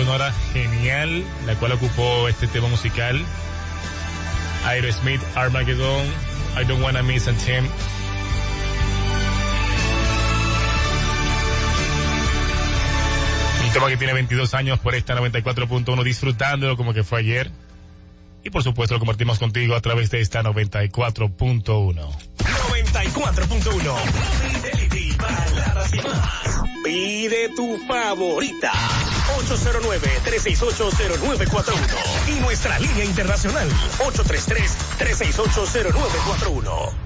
sonora genial, la cual ocupó este tema musical. Aerosmith, Armageddon, I Don't Wanna Miss a Thing. Un tema que tiene 22 años por esta 94.1, disfrutándolo como que fue ayer. Y por supuesto lo compartimos contigo a través de esta 94.1. 94.1 Fidelity, baladas y más. Pide tu favorita. 809-368-0941. Y nuestra línea internacional. 833-368-0941.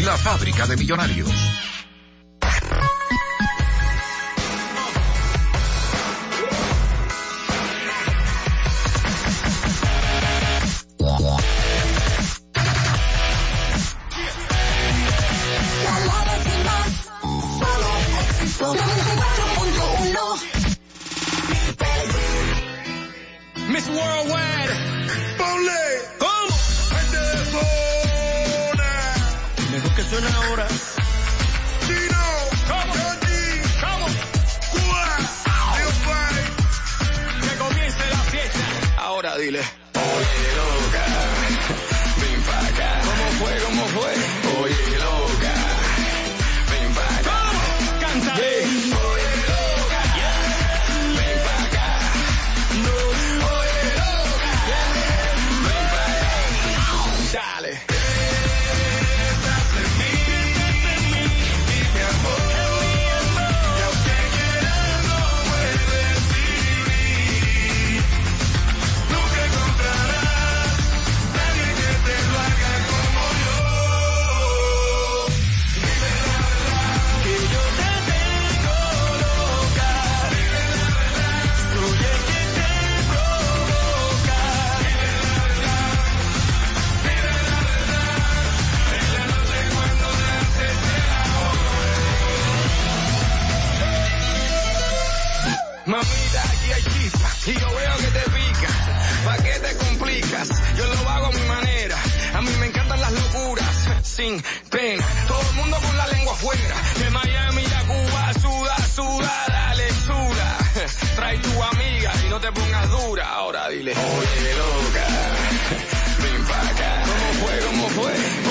la fábrica de millonarios. Baladas y más, solo éxitos. 94.1. Miss Worldwide. Suena ahora. Chino. ¿Cómo? ¿Cómo? Que comience la fiesta. Ahora dile. Oye, Trae tu amiga y no te pongas dura. Ahora dile, oye, loca, ven pa' acá. ¿Cómo fue? ¿Cómo fue?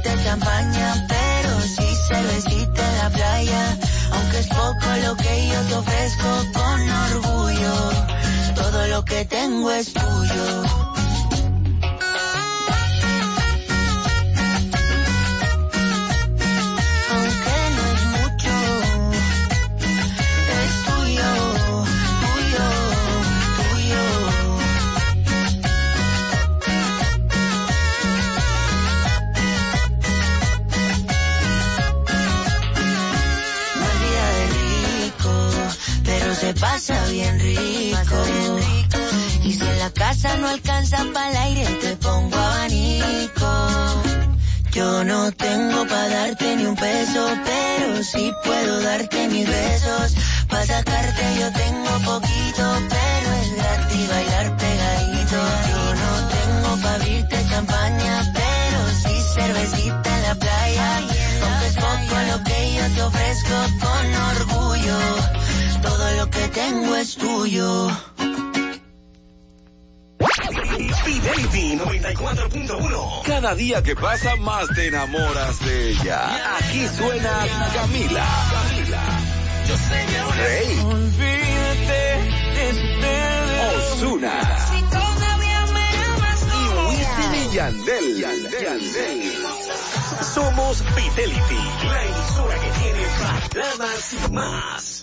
abrirte champaña, pero sí cervecita en la playa. Aunque es poco lo que yo te ofrezco con orgullo, todo lo que tengo es tuyo. Peso, pero sí puedo darte mis besos. Para sacarte yo tengo poquito, pero es gratis bailar pegadito. Yo no tengo para abrirte champaña, pero sí cervecita en la playa. Aunque es poco lo que yo te ofrezco con orgullo, todo lo que tengo es tuyo. Fidelity 94.1. Cada día que pasa más te enamoras de ella. Aquí suena Camila. Yo sé que Rey. Osuna. Si todavía me amas, no voy Wisin y Yandel. Yandel. Somos Fidelity, la emisora que tiene baladas y más.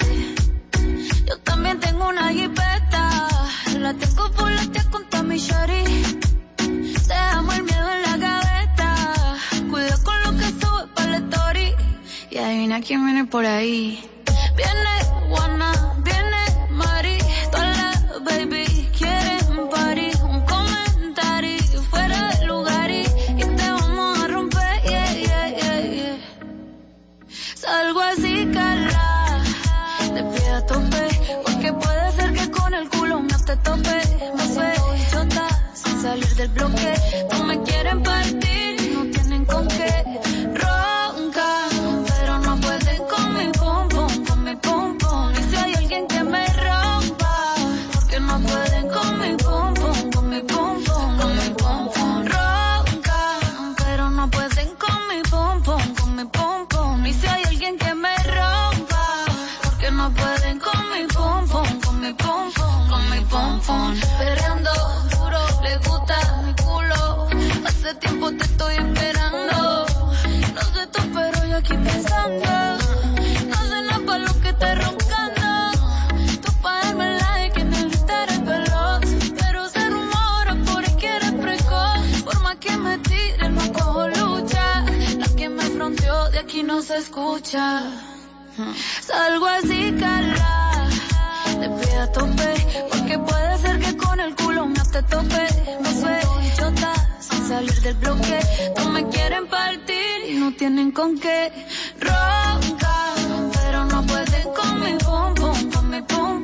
Yo también tengo una jipeta, la tengo volatia con Tommy Shari. Dejamos el miedo en la gaveta, cuida con lo que sube para la story. Y adivina quién viene por ahí. Viene Juana, viene Mari, todas las baby quieren party. Un comentario fuera de lugar y, te vamos a romper, yeah, yeah, yeah, yeah. Salgo así, cala, te pido a tope, te tope. Me suelto chota, sin salir del bloque, no me quieren partir, no se escucha. Salgo así, cala. Te pido a tope, porque puede ser que con el culo no te tope. Me fue chota, sin salir del bloque. No me quieren partir y no tienen con qué. Ronca, pero no pueden con mi pum pum, con mi pum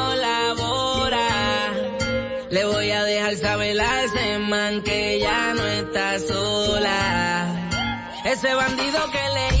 Le voy a dejar saber a ese man que ya no está sola. Ese bandido que le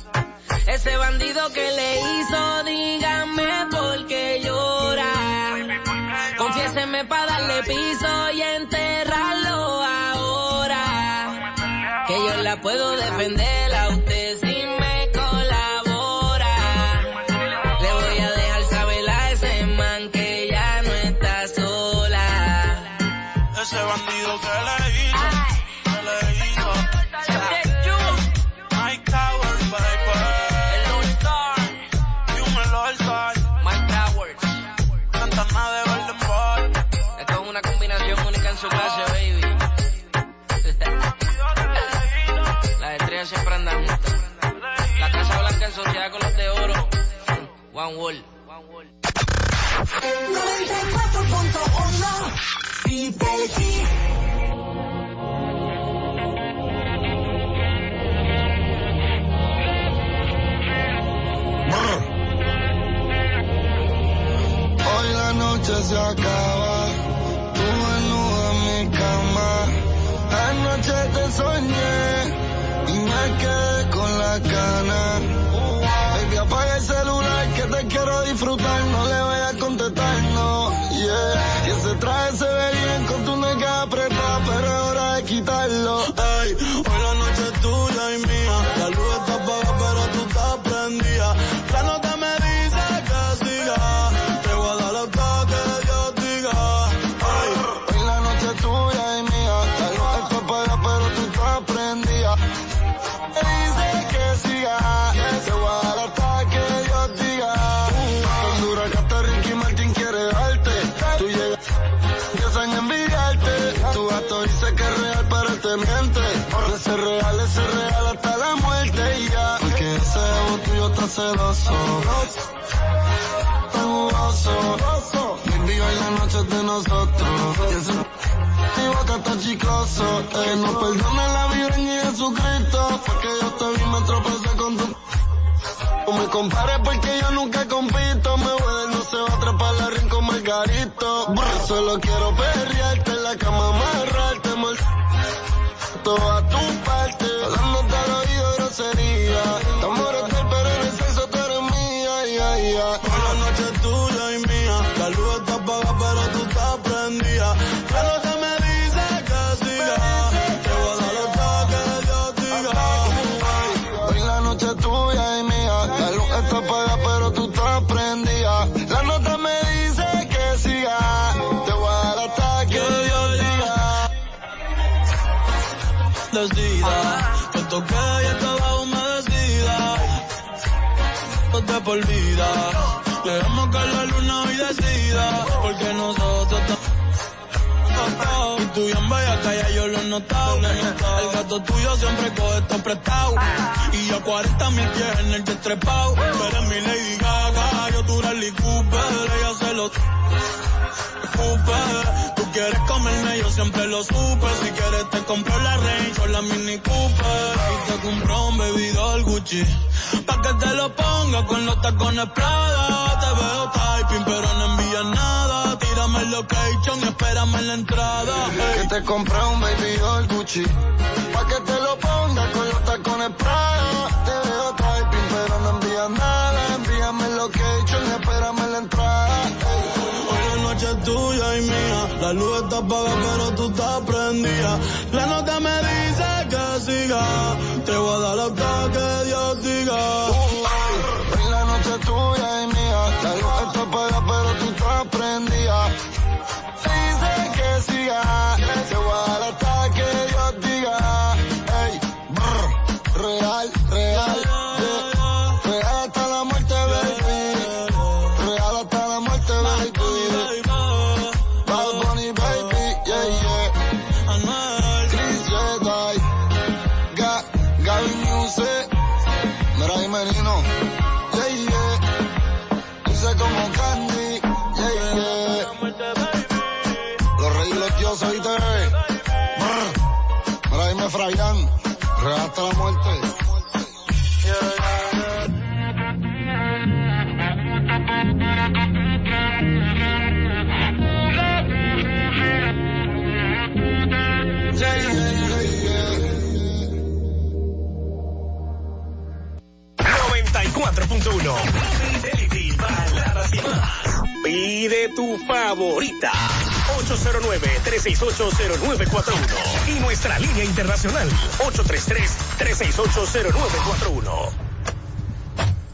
Ese bandido que le hizo, dígame por qué llora. Confiéseme para darle piso y enterrarlo ahora. Que yo la puedo defender One World. One World. 94.1 Hoy la noche se acaba, tú desnuda en mi cama. Anoche te soñé y me quedé con la gana nosotros. Y ese mi boca está chicloso. Que no perdone la vida ni Jesucristo. Porque yo te vi, me tropecé con tu. No me compares porque yo nunca compito. Me voy no se va a atrapar la ring con Margarito. Solo quiero perrearte en la cama, amarrarte, mal. Toda Por vida. Dejamos que la luna hoy decida. Porque nosotros. Y tú bien bella calla, yo lo he notado. El gato tuyo siempre coge esto prestado. Y yo 40 mil pies en el jet trepado. Tú eres mi Lady Gaga, yo tu Rally Cooper. Ella se lo escupe. Quieres comerme, yo siempre lo supe. Si quieres te compro la Range o la Mini Cooper. Y te compro un bebidor Gucci. Pa' que te lo ponga con los tacones Prada. Te veo typing, pero no envías nada. Tírame el location y espérame en la entrada. Que te compré un baby doll Gucci. Pa' que te lo ponga con los tacones Prada. Brr. Mira ahí, me Frayan. Real hasta la muerte. Yeah, yeah, yeah. 94.1 Fidelity Baladas y más. Pide tu favorita. 809-368-0941. Y nuestra línea internacional. 833-368-0941.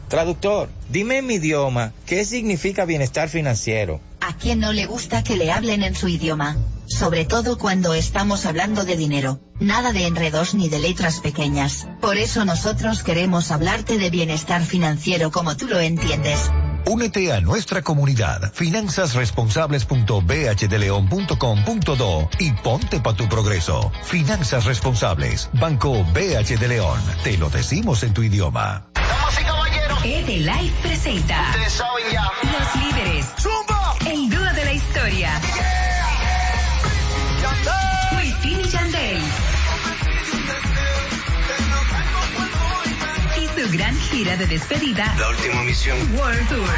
Traductor, dime en mi idioma, ¿qué significa bienestar financiero? ¿A quién no le gusta que le hablen en su idioma? Sobre todo cuando estamos hablando de dinero. Nada de enredos ni de letras pequeñas. Por eso nosotros queremos hablarte de bienestar financiero como tú lo entiendes. Únete a nuestra comunidad finanzasresponsables.bhdeleon.com.do y ponte pa' tu progreso. Finanzas Responsables, Banco BH de León. Te lo decimos en tu idioma. Life presenta Los líderes. El dúo de la historia. Su gran gira de despedida. La última misión. World Tour.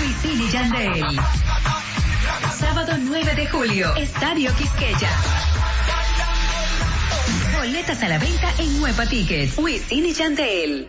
Wisin y Yandel. Sábado 9 de julio, Estadio Quisqueya. Boletas a la venta en Nueva Tickets. Wisin y Yandel.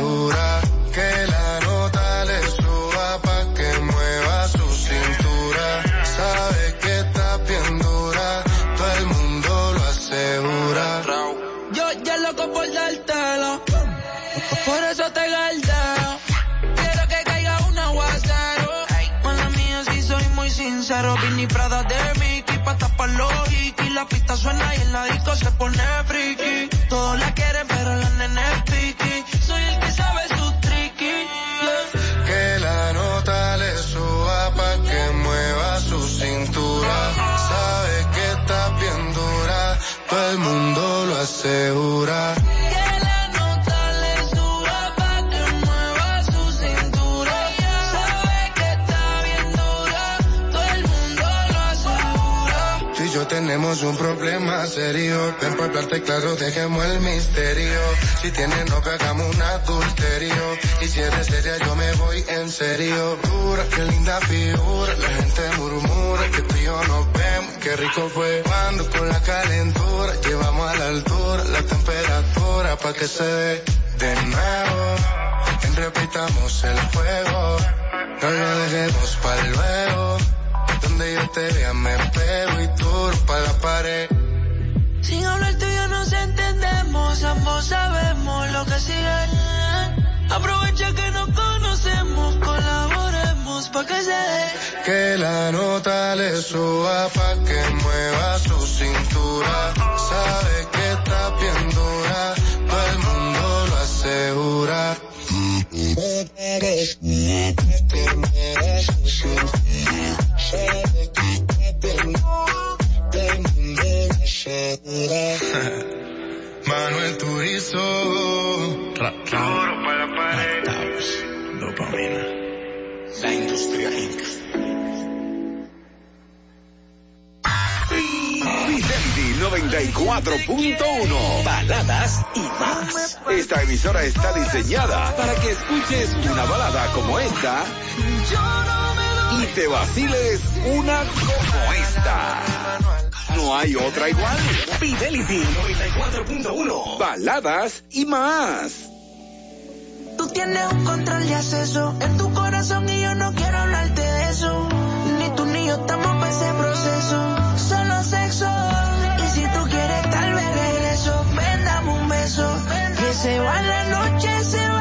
Vini Prada de Mickey, pa' tapar los hikis. La pista suena y en la disco se pone friki. Todos la quieren, pero la nena es piqui. Soy el que sabe su tricky. yeah. Que la nota le suba pa' que mueva su cintura. Sabe que está bien dura, todo el mundo lo asegura. Tenemos un problema serio. Ven por hablarte claro, dejemos el misterio. Si tienes novia, hagamos un adulterio. Y si eres seria, yo me voy en serio. Dura, qué linda figura. La gente murmura que tú y yo nos vemos. Qué rico fue cuando con la calentura llevamos a la altura la temperatura pa' que se dé de nuevo. Repitamos el juego. No lo dejemos para luego. Donde yo te vea me pego y tú pa' la pared. Sin hablar tú y yo nos entendemos, ambos sabemos lo que sigue. Aprovecha que nos conocemos, colaboremos pa' que se dé. Que la nota le suba pa' que mueva su cintura. Sabe que está bien dura, todo el mundo lo asegura. Manuel Turizo. Duro para la pared. Dopamina. La industria Inc. Fidelity 94.1. Baladas y más. Esta emisora está diseñada para que escuches una balada como esta y te vaciles una como esta. No hay otra igual. Fidelity 94.1. Baladas y más. Tú tienes un control de acceso en tu corazón y yo no quiero hablarte de eso. Ni tú ni yo estamos para ese proceso. Sexo. Y si tú quieres tal vez regreso. Ven, un beso. Que se va la noche, se va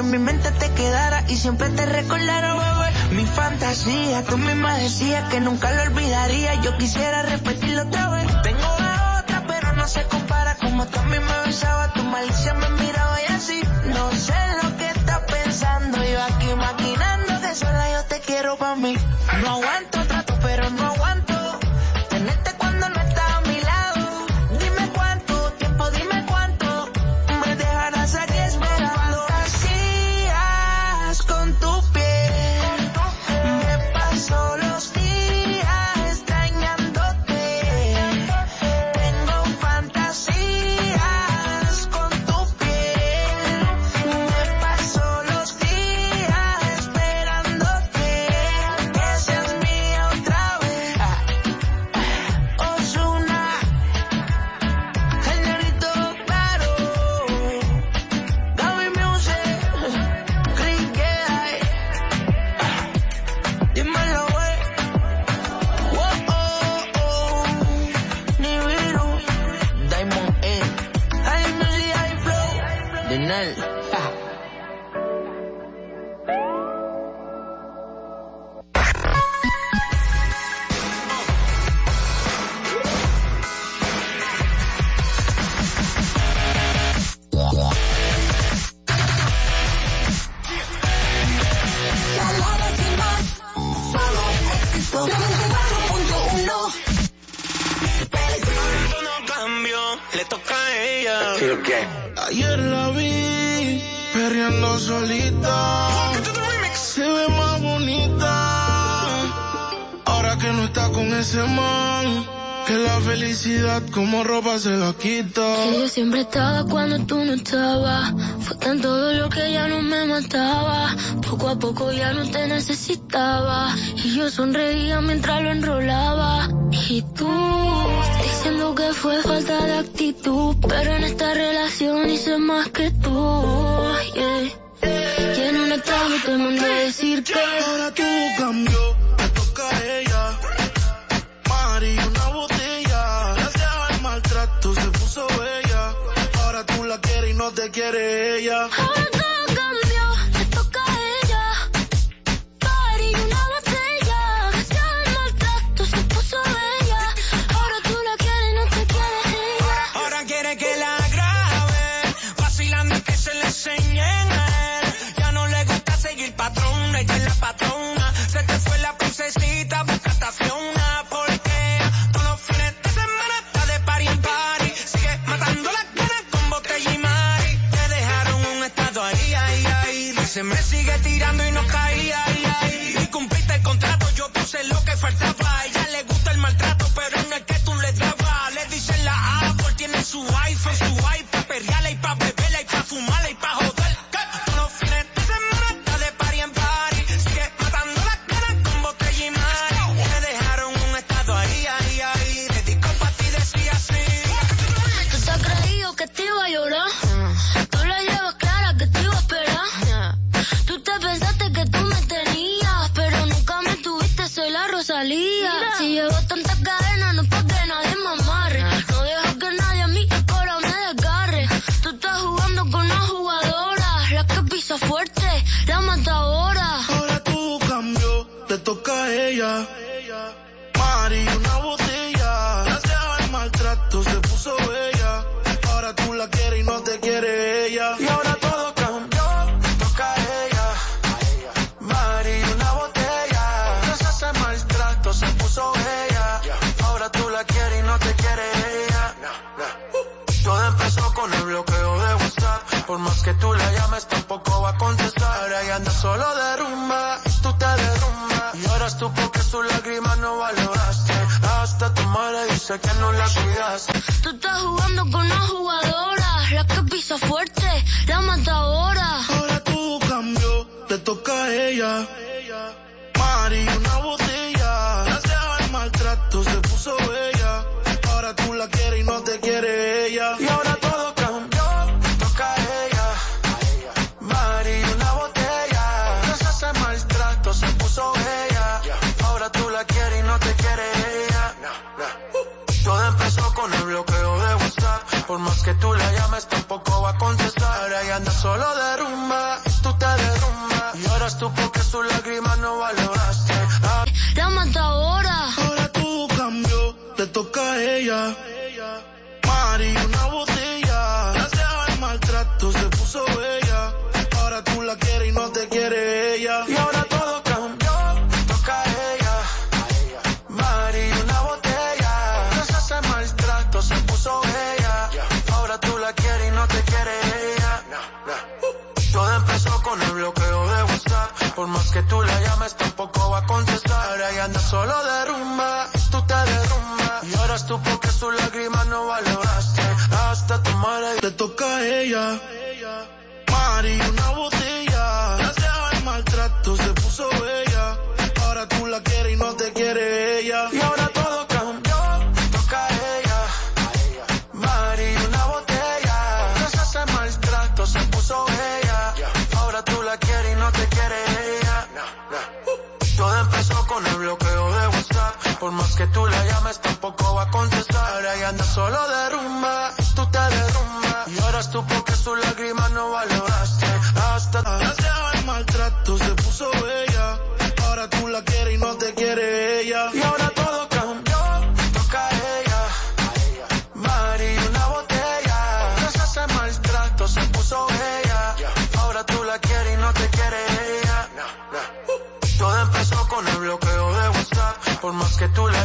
en mi mente te quedara y siempre te recordara, bebé. Mi fantasía, tú misma decías que nunca lo olvidaría. Yo quisiera repetirlo otra vez. Tengo a otra, pero no se compara. Como tú a mí me besaba, tu malicia me miraba y así. No sé lo que estás pensando. Yo aquí maquinando que sola yo te quiero para mí. No aguanto estaba cuando tú no estabas. Fue tanto dolor que ya no me mataba. Poco a poco ya no te necesitaba. Y yo sonreía mientras lo enrolaba. Y tú, diciendo que fue falta de actitud. Pero en esta relación hice más que tú. Yeah. Y en un extraño te mandé a decir que ahora tú cambió. te quiere ella. que tú le toca ella. que tú le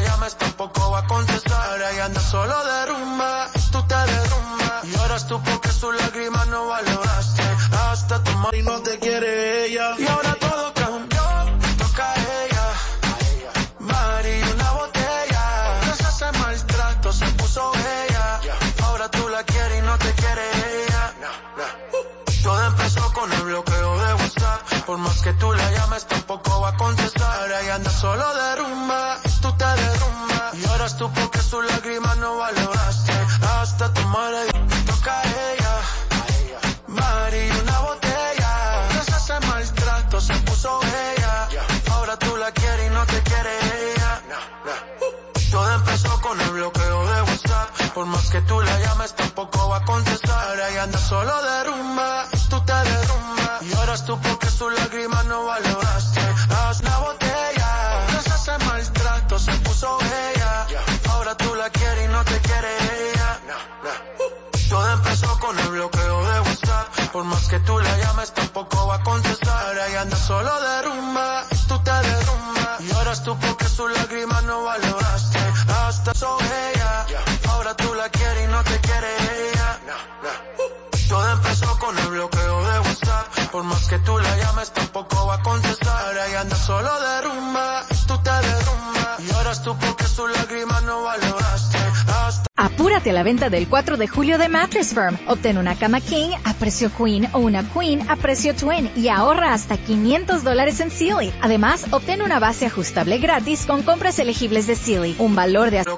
venta del 4 de julio de Mattress Firm. Obtén una cama King a precio Queen o una Queen a precio Twin y ahorra hasta 500 dólares en Sealy. Además, obtén una base ajustable gratis con compras elegibles de Sealy. Un valor de hasta